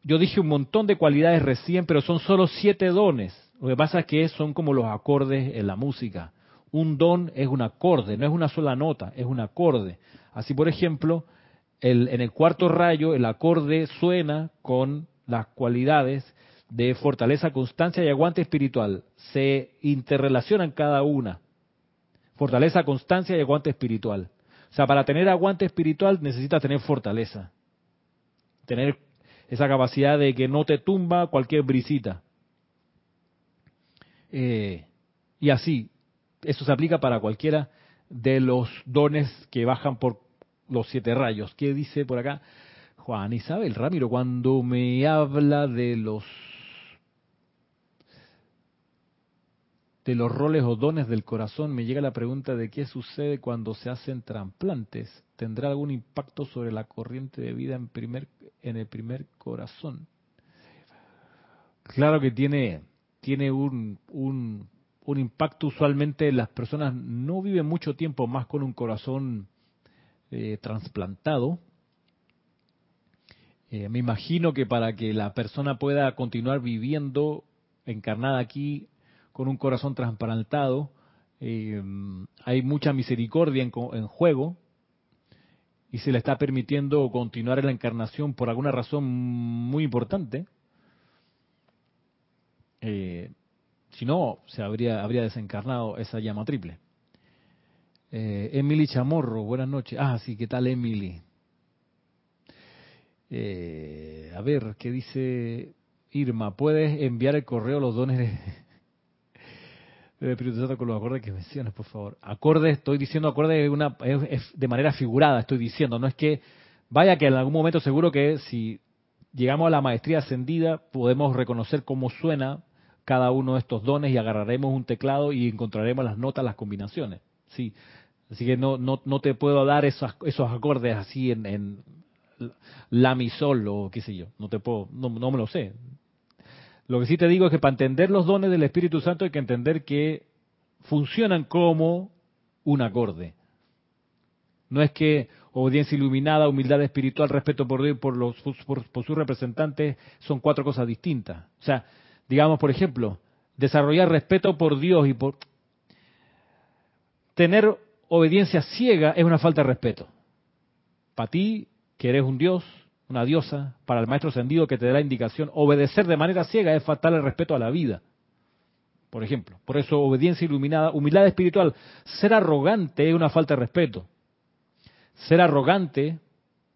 yo dije un montón de cualidades recién, pero son solo siete dones. Lo que pasa es que son como los acordes en la música. Un don es un acorde, no es una sola nota, es un acorde. Así, por ejemplo, el, en el cuarto rayo el acorde suena con las cualidades de fortaleza, constancia y aguante espiritual. Se interrelacionan cada una. Fortaleza, constancia y aguante espiritual. O sea, para tener aguante espiritual necesitas tener fortaleza. Tener esa capacidad de que no te tumba cualquier brisita. Eh, y así, eso se aplica para cualquiera de los dones que bajan por los siete rayos. ¿Qué dice por acá? Juan Isabel Ramiro, cuando me habla de los de los roles o dones del corazón, me llega la pregunta de qué sucede cuando se hacen trasplantes. ¿Tendrá algún impacto sobre la corriente de vida en, primer, en el primer corazón? Claro que tiene, tiene un, un, impacto. Usualmente las personas no viven mucho tiempo más con un corazón eh, trasplantado. Eh, me imagino que para que la persona pueda continuar viviendo encarnada aquí con un corazón transparentado, eh, hay mucha misericordia en, juego y se le está permitiendo continuar en la encarnación por alguna razón muy importante. Eh, si no, se habría, habría desencarnado esa llama triple. Eh, Emily Chamorro, buenas noches. Ah, sí, ¿qué tal Emily? a ver, ¿qué dice Irma? ¿Puedes enviar el correo los dones de, el Santo con los acordes que mencionas, por favor. Acorde, estoy diciendo acorde una, es, de manera figurada, estoy diciendo. No es que vaya que en algún momento seguro que si llegamos a la maestría ascendida podemos reconocer cómo suena cada uno de estos dones y agarraremos un teclado y encontraremos las notas, las combinaciones. Sí, así que no no, no te puedo dar esos, esos acordes así en, en la mi sol o qué sé yo. No te puedo, no, no me lo sé. Lo que sí te digo es que para entender los dones del Espíritu Santo hay que entender que funcionan como un acorde. No es que obediencia iluminada, humildad espiritual, respeto por Dios por, los, por, sus representantes son cuatro cosas distintas. O sea, digamos, por ejemplo, desarrollar respeto por Dios y por... Tener obediencia ciega es una falta de respeto. Para ti, que eres un Dios, una diosa, para el maestro ascendido que te dé la indicación, obedecer de manera ciega es faltar el respeto a la vida. Por ejemplo, por eso obediencia iluminada, humildad espiritual, ser arrogante es una falta de respeto. Ser arrogante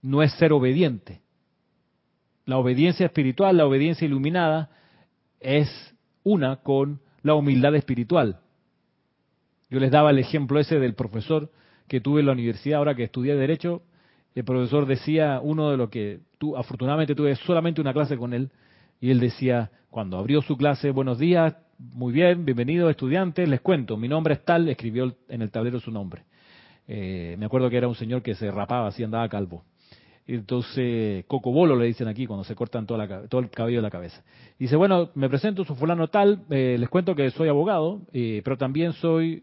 no es ser obediente. La obediencia espiritual, la obediencia iluminada, es una con la humildad espiritual. Yo les daba el ejemplo ese del profesor que tuve en la universidad ahora que estudié Derecho. El profesor decía, uno de los que tú, afortunadamente tuve solamente una clase con él, y él decía, cuando abrió su clase, buenos días, muy bien, bienvenidos estudiantes, les cuento, mi nombre es tal, escribió en el tablero su nombre. Eh, me acuerdo que era un señor que se rapaba así, andaba calvo. Entonces, cocobolo le dicen aquí cuando se cortan todo el cabello de la cabeza. Dice, bueno, me presento, soy fulano tal, eh, les cuento que soy abogado, eh, pero también soy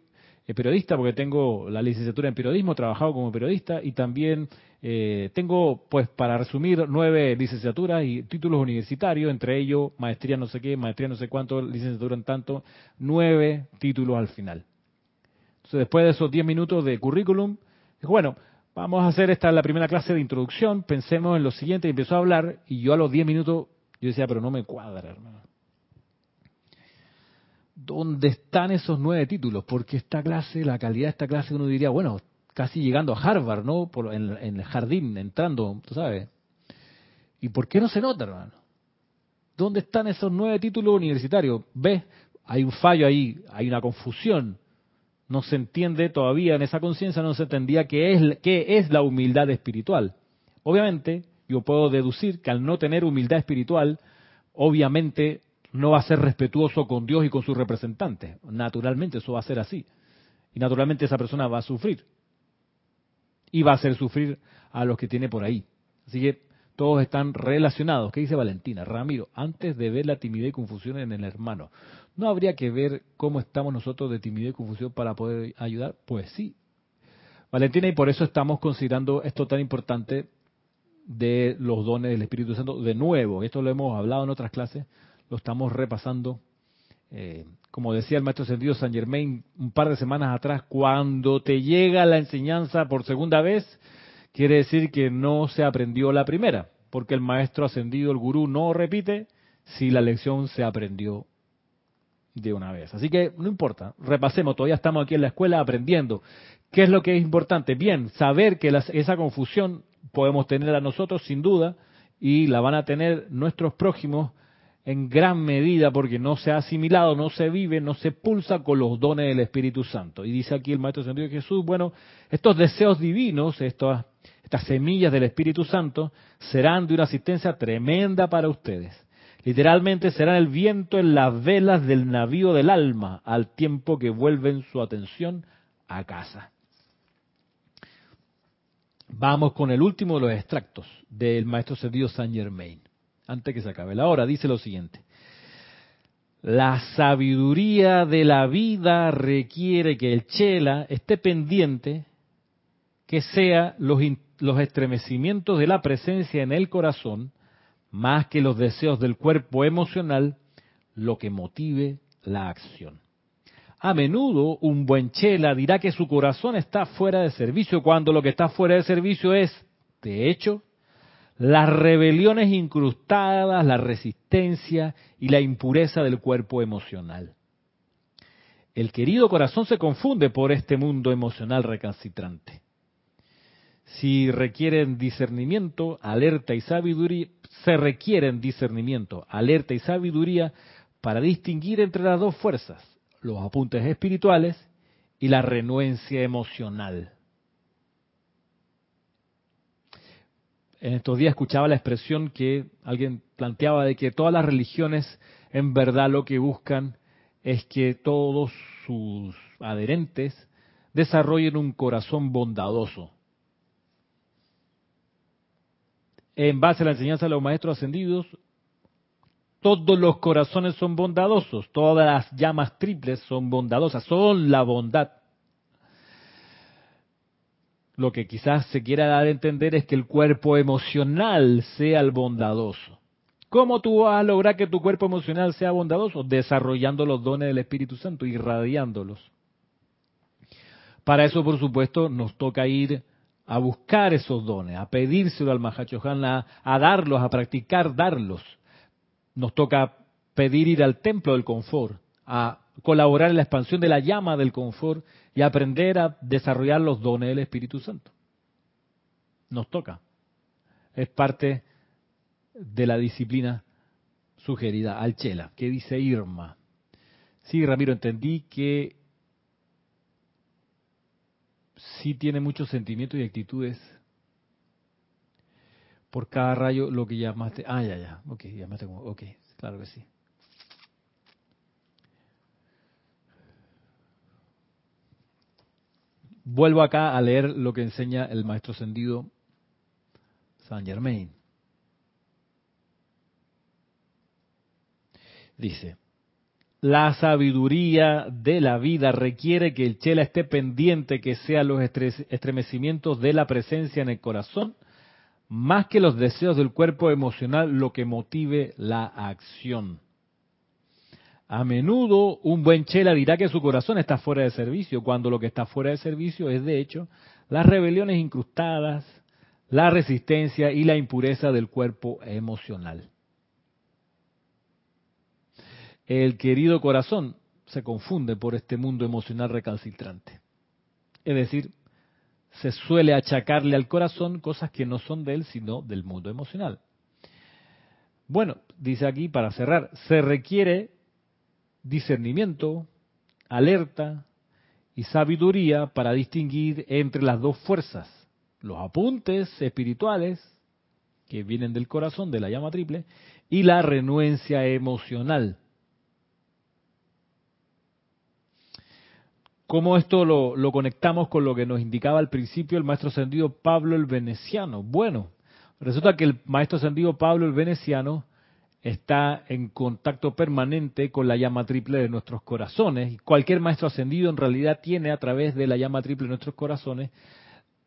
periodista porque tengo la licenciatura en periodismo, trabajado como periodista y también eh, tengo, pues para resumir, nueve licenciaturas y títulos universitarios, entre ellos maestría no sé qué, maestría no sé cuánto, licenciatura en tanto, nueve títulos al final. Entonces, después de esos diez minutos de currículum, dijo, bueno, vamos a hacer esta la primera clase de introducción, pensemos en lo siguiente, y empezó a hablar, y yo a los diez minutos, yo decía, pero no me cuadra, hermano. ¿Dónde están esos nueve títulos? Porque esta clase, la calidad de esta clase, uno diría, bueno, casi llegando a Harvard, ¿no? Por, en, el jardín, entrando, tú sabes. ¿Y por qué no se nota, hermano? ¿Dónde están esos nueve títulos universitarios? ¿Ves? Hay un fallo ahí, hay una confusión. No se entiende todavía en esa conciencia, no se entendía qué es, qué es la humildad espiritual. Obviamente, yo puedo deducir que al no tener humildad espiritual, obviamente no va a ser respetuoso con Dios y con sus representantes. Naturalmente eso va a ser así. Y naturalmente esa persona va a sufrir. Y va a hacer sufrir a los que tiene por ahí. Así que todos están relacionados. ¿Qué dice Valentina? Ramiro, antes de ver la timidez y confusión en el hermano, ¿no habría que ver cómo estamos nosotros de timidez y confusión para poder ayudar? Pues sí. Valentina, y por eso estamos considerando esto tan importante de los dones del Espíritu Santo de nuevo. Esto lo hemos hablado en otras clases, lo estamos repasando. Eh, como decía el maestro sentido San Germain un par de semanas atrás, cuando te llega la enseñanza por segunda vez, quiere decir que no se aprendió la primera, porque el maestro ascendido, el gurú, no repite si la lección se aprendió de una vez. Así que no importa, repasemos, todavía estamos aquí en la escuela aprendiendo. ¿Qué es lo que es importante? Bien, saber que esa confusión podemos tenerla nosotros sin duda y la van a tener nuestros prójimos en gran medida porque no se ha asimilado, no se vive, no se pulsa con los dones del Espíritu Santo. Y dice aquí el Maestro Sentido Jesús, bueno, estos deseos divinos, estas, estas semillas del Espíritu Santo, serán de una asistencia tremenda para ustedes. Literalmente serán el viento en las velas del navío del alma al tiempo que vuelven su atención a casa. Vamos con el último de los extractos del Maestro Sentido Saint Germain antes que se acabe la hora. Dice lo siguiente. La sabiduría de la vida requiere que el chela esté pendiente, que sea los, los estremecimientos de la presencia en el corazón, más que los deseos del cuerpo emocional, lo que motive la acción. A menudo un buen chela dirá que su corazón está fuera de servicio cuando lo que está fuera de servicio es, de hecho, las rebeliones incrustadas, la resistencia y la impureza del cuerpo emocional. El querido corazón se confunde por este mundo emocional recalcitrante. Si requieren discernimiento, alerta y sabiduría, se requieren discernimiento, alerta y sabiduría para distinguir entre las dos fuerzas, los apuntes espirituales y la renuencia emocional. En estos días escuchaba la expresión que alguien planteaba de que todas las religiones en verdad lo que buscan es que todos sus adherentes desarrollen un corazón bondadoso. En base a la enseñanza de los maestros ascendidos, todos los corazones son bondadosos, todas las llamas triples son bondadosas, son la bondad. Lo que quizás se quiera dar a entender es que el cuerpo emocional sea el bondadoso. ¿Cómo tú vas a lograr que tu cuerpo emocional sea bondadoso? Desarrollando los dones del Espíritu Santo, irradiándolos. Para eso, por supuesto, nos toca ir a buscar esos dones, a pedírselo al Mahachohan, a, a darlos, a practicar darlos. Nos toca pedir ir al templo del confort, a colaborar en la expansión de la llama del confort y aprender a desarrollar los dones del Espíritu Santo. Nos toca. es parte de la disciplina sugerida al Chela. ¿Qué dice Irma? Sí, Ramiro, entendí que sí tiene muchos sentimientos y actitudes por cada rayo lo que llamaste. Ah, ya, ya. Ok, llamaste como. Ok, claro que sí. Vuelvo acá a leer lo que enseña el maestro ascendido Saint Germain. Dice, la sabiduría de la vida requiere que el chela esté pendiente que sean los estremecimientos de la presencia en el corazón, más que los deseos del cuerpo emocional lo que motive la acción. A menudo un buen chela dirá que su corazón está fuera de servicio, cuando lo que está fuera de servicio es de hecho las rebeliones incrustadas, la resistencia y la impureza del cuerpo emocional el querido corazón se confunde por este mundo emocional recalcitrante. Es decir, se suele achacarle al corazón cosas que no son de él, sino del mundo emocional. Bueno, dice aquí para cerrar, se requiere discernimiento, alerta y sabiduría para distinguir entre las dos fuerzas, los apuntes espirituales que vienen del corazón, de la llama triple, y la renuencia emocional ¿Cómo esto lo, conectamos con lo que nos indicaba al principio el maestro ascendido Pablo el Veneciano? Bueno, resulta que el maestro ascendido Pablo el Veneciano está en contacto permanente con la llama triple de nuestros corazones. Y cualquier maestro ascendido en realidad tiene a través de la llama triple de nuestros corazones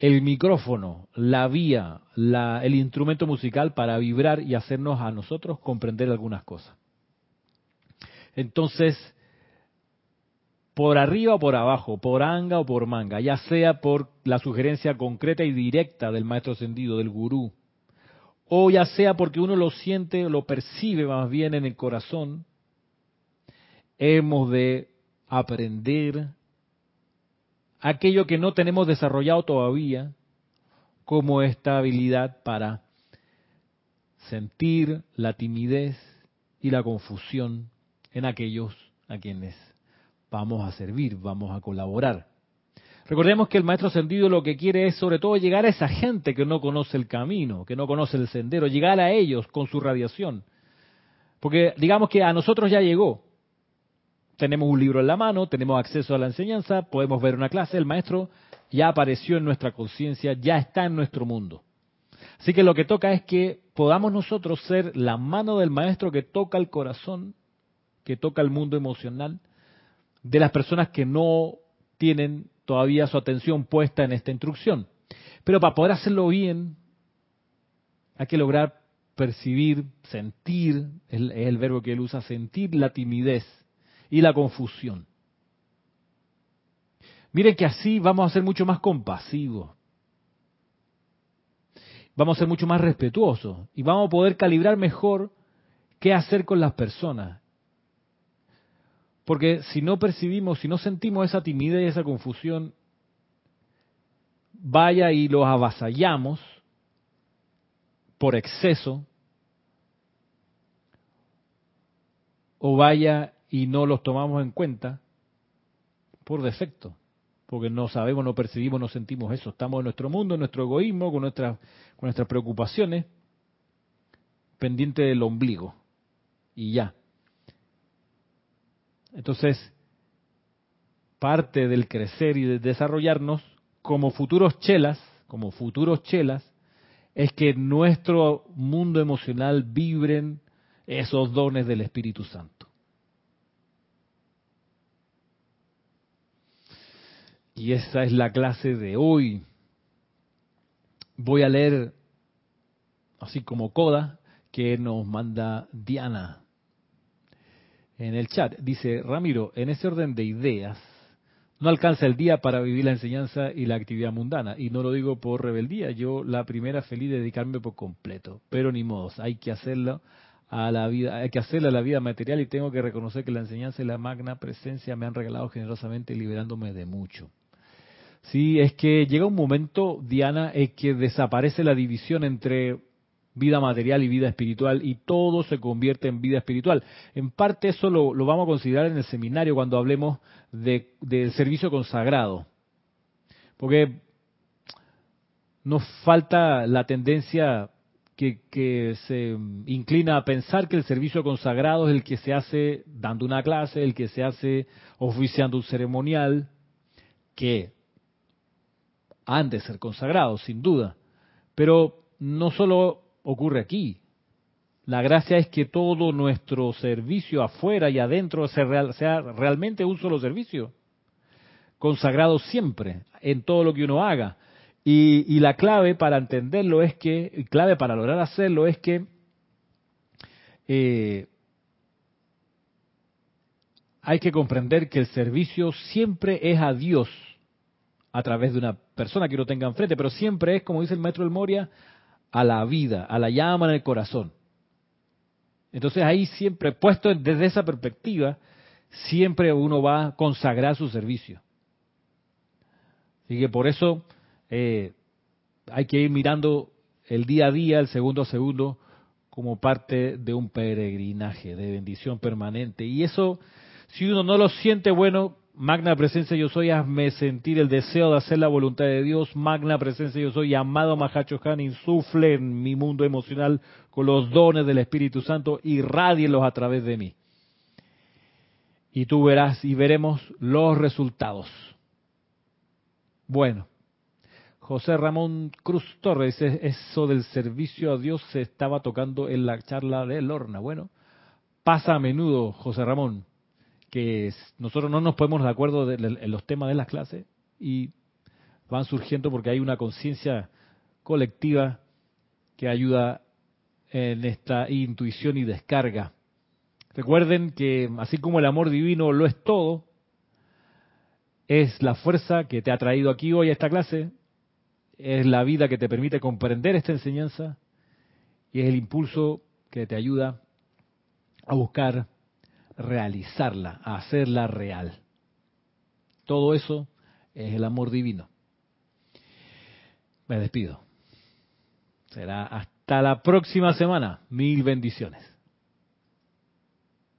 el micrófono, la vía, el instrumento musical para vibrar y hacernos a nosotros comprender algunas cosas. Entonces, por arriba o por abajo, por anga o por manga, ya sea por la sugerencia concreta y directa del maestro ascendido, del gurú, o ya sea porque uno lo siente, lo percibe más bien en el corazón, hemos de aprender aquello que no tenemos desarrollado todavía como esta habilidad para sentir la timidez y la confusión en aquellos a quienes vamos a servir, vamos a colaborar. Recordemos que el maestro ascendido lo que quiere es sobre todo llegar a esa gente que no conoce el camino, que no conoce el sendero, llegar a ellos con su radiación. Porque digamos que a nosotros ya llegó. Tenemos un libro en la mano, tenemos acceso a la enseñanza, podemos ver una clase, el maestro ya apareció en nuestra conciencia, ya está en nuestro mundo. Así que lo que toca es que podamos nosotros ser la mano del maestro que toca el corazón, que toca el mundo emocional, de las personas que no tienen todavía su atención puesta en esta instrucción. Pero para poder hacerlo bien, hay que lograr percibir, sentir, es el verbo que él usa, sentir la timidez y la confusión. Miren que así vamos a ser mucho más compasivos, vamos a ser mucho más respetuosos y vamos a poder calibrar mejor qué hacer con las personas porque si no percibimos, si no sentimos esa timidez, esa confusión, vaya y los avasallamos por exceso, o vaya y no los tomamos en cuenta por defecto, porque no sabemos, no percibimos, no sentimos eso. Estamos en nuestro mundo, en nuestro egoísmo, con, nuestras con nuestras preocupaciones, pendiente del ombligo. Y ya. Entonces, parte del crecer y de desarrollarnos como futuros chelas, como futuros chelas, es que nuestro mundo emocional vibren esos dones del Espíritu Santo. Y esa es la clase de hoy. Voy a leer, así como coda, que nos manda Diana en el chat. Dice, Ramiro, en ese orden de ideas, no alcanza el día para vivir la enseñanza y la actividad mundana. Y no lo digo por rebeldía, yo la primera feliz de dedicarme por completo. Pero ni modo, hay que hacerlo a la vida, hay que hacerle a la vida material y tengo que reconocer que la enseñanza y la magna presencia me han regalado generosamente liberándome de mucho. Sí, es que llega un momento, Diana, es que desaparece la división entre vida material y vida espiritual, y todo se convierte en vida espiritual. En parte eso lo, vamos a considerar en el seminario cuando hablemos de, del servicio consagrado. Porque nos falta la tendencia que, que, se inclina a pensar que el servicio consagrado es el que se hace dando una clase, el que se hace oficiando un ceremonial, que han de ser consagrados, sin duda. Pero no solo ocurre aquí. La gracia es que todo nuestro servicio afuera y adentro sea realmente un solo servicio, consagrado siempre, en todo lo que uno haga. Y, la clave para entenderlo es que, clave para lograr hacerlo es que eh, hay que comprender que el servicio siempre es a Dios a través de una persona que uno tenga enfrente, pero siempre es, como dice el maestro del Moria, a la vida, a la llama en el corazón. Entonces ahí siempre, puesto desde esa perspectiva, siempre uno va a consagrar su servicio. Así que por eso eh, hay que ir mirando el día a día, el segundo a segundo, como parte de un peregrinaje de bendición permanente. Y eso, si uno no lo siente bueno, Magna presencia yo soy, hazme sentir el deseo de hacer la voluntad de Dios. Magna presencia yo soy, amado Mahacho Han, insufle en mi mundo emocional con los dones del Espíritu Santo y rádielos a través de mí. Y tú verás y veremos los resultados. Bueno, José Ramón Cruz Torres eso del servicio a Dios se estaba tocando en la charla de Lorna. Bueno, pasa a menudo, José Ramón que nosotros no nos ponemos de acuerdo en los temas de las clases y van surgiendo porque hay una conciencia colectiva que ayuda en esta intuición y descarga. Recuerden que así como el amor divino lo es todo, es la fuerza que te ha traído aquí hoy a esta clase, es la vida que te permite comprender esta enseñanza y es el impulso que te ayuda a buscar realizarla, hacerla real. Todo eso es el amor divino. Me despido. Será hasta la próxima semana. Mil bendiciones.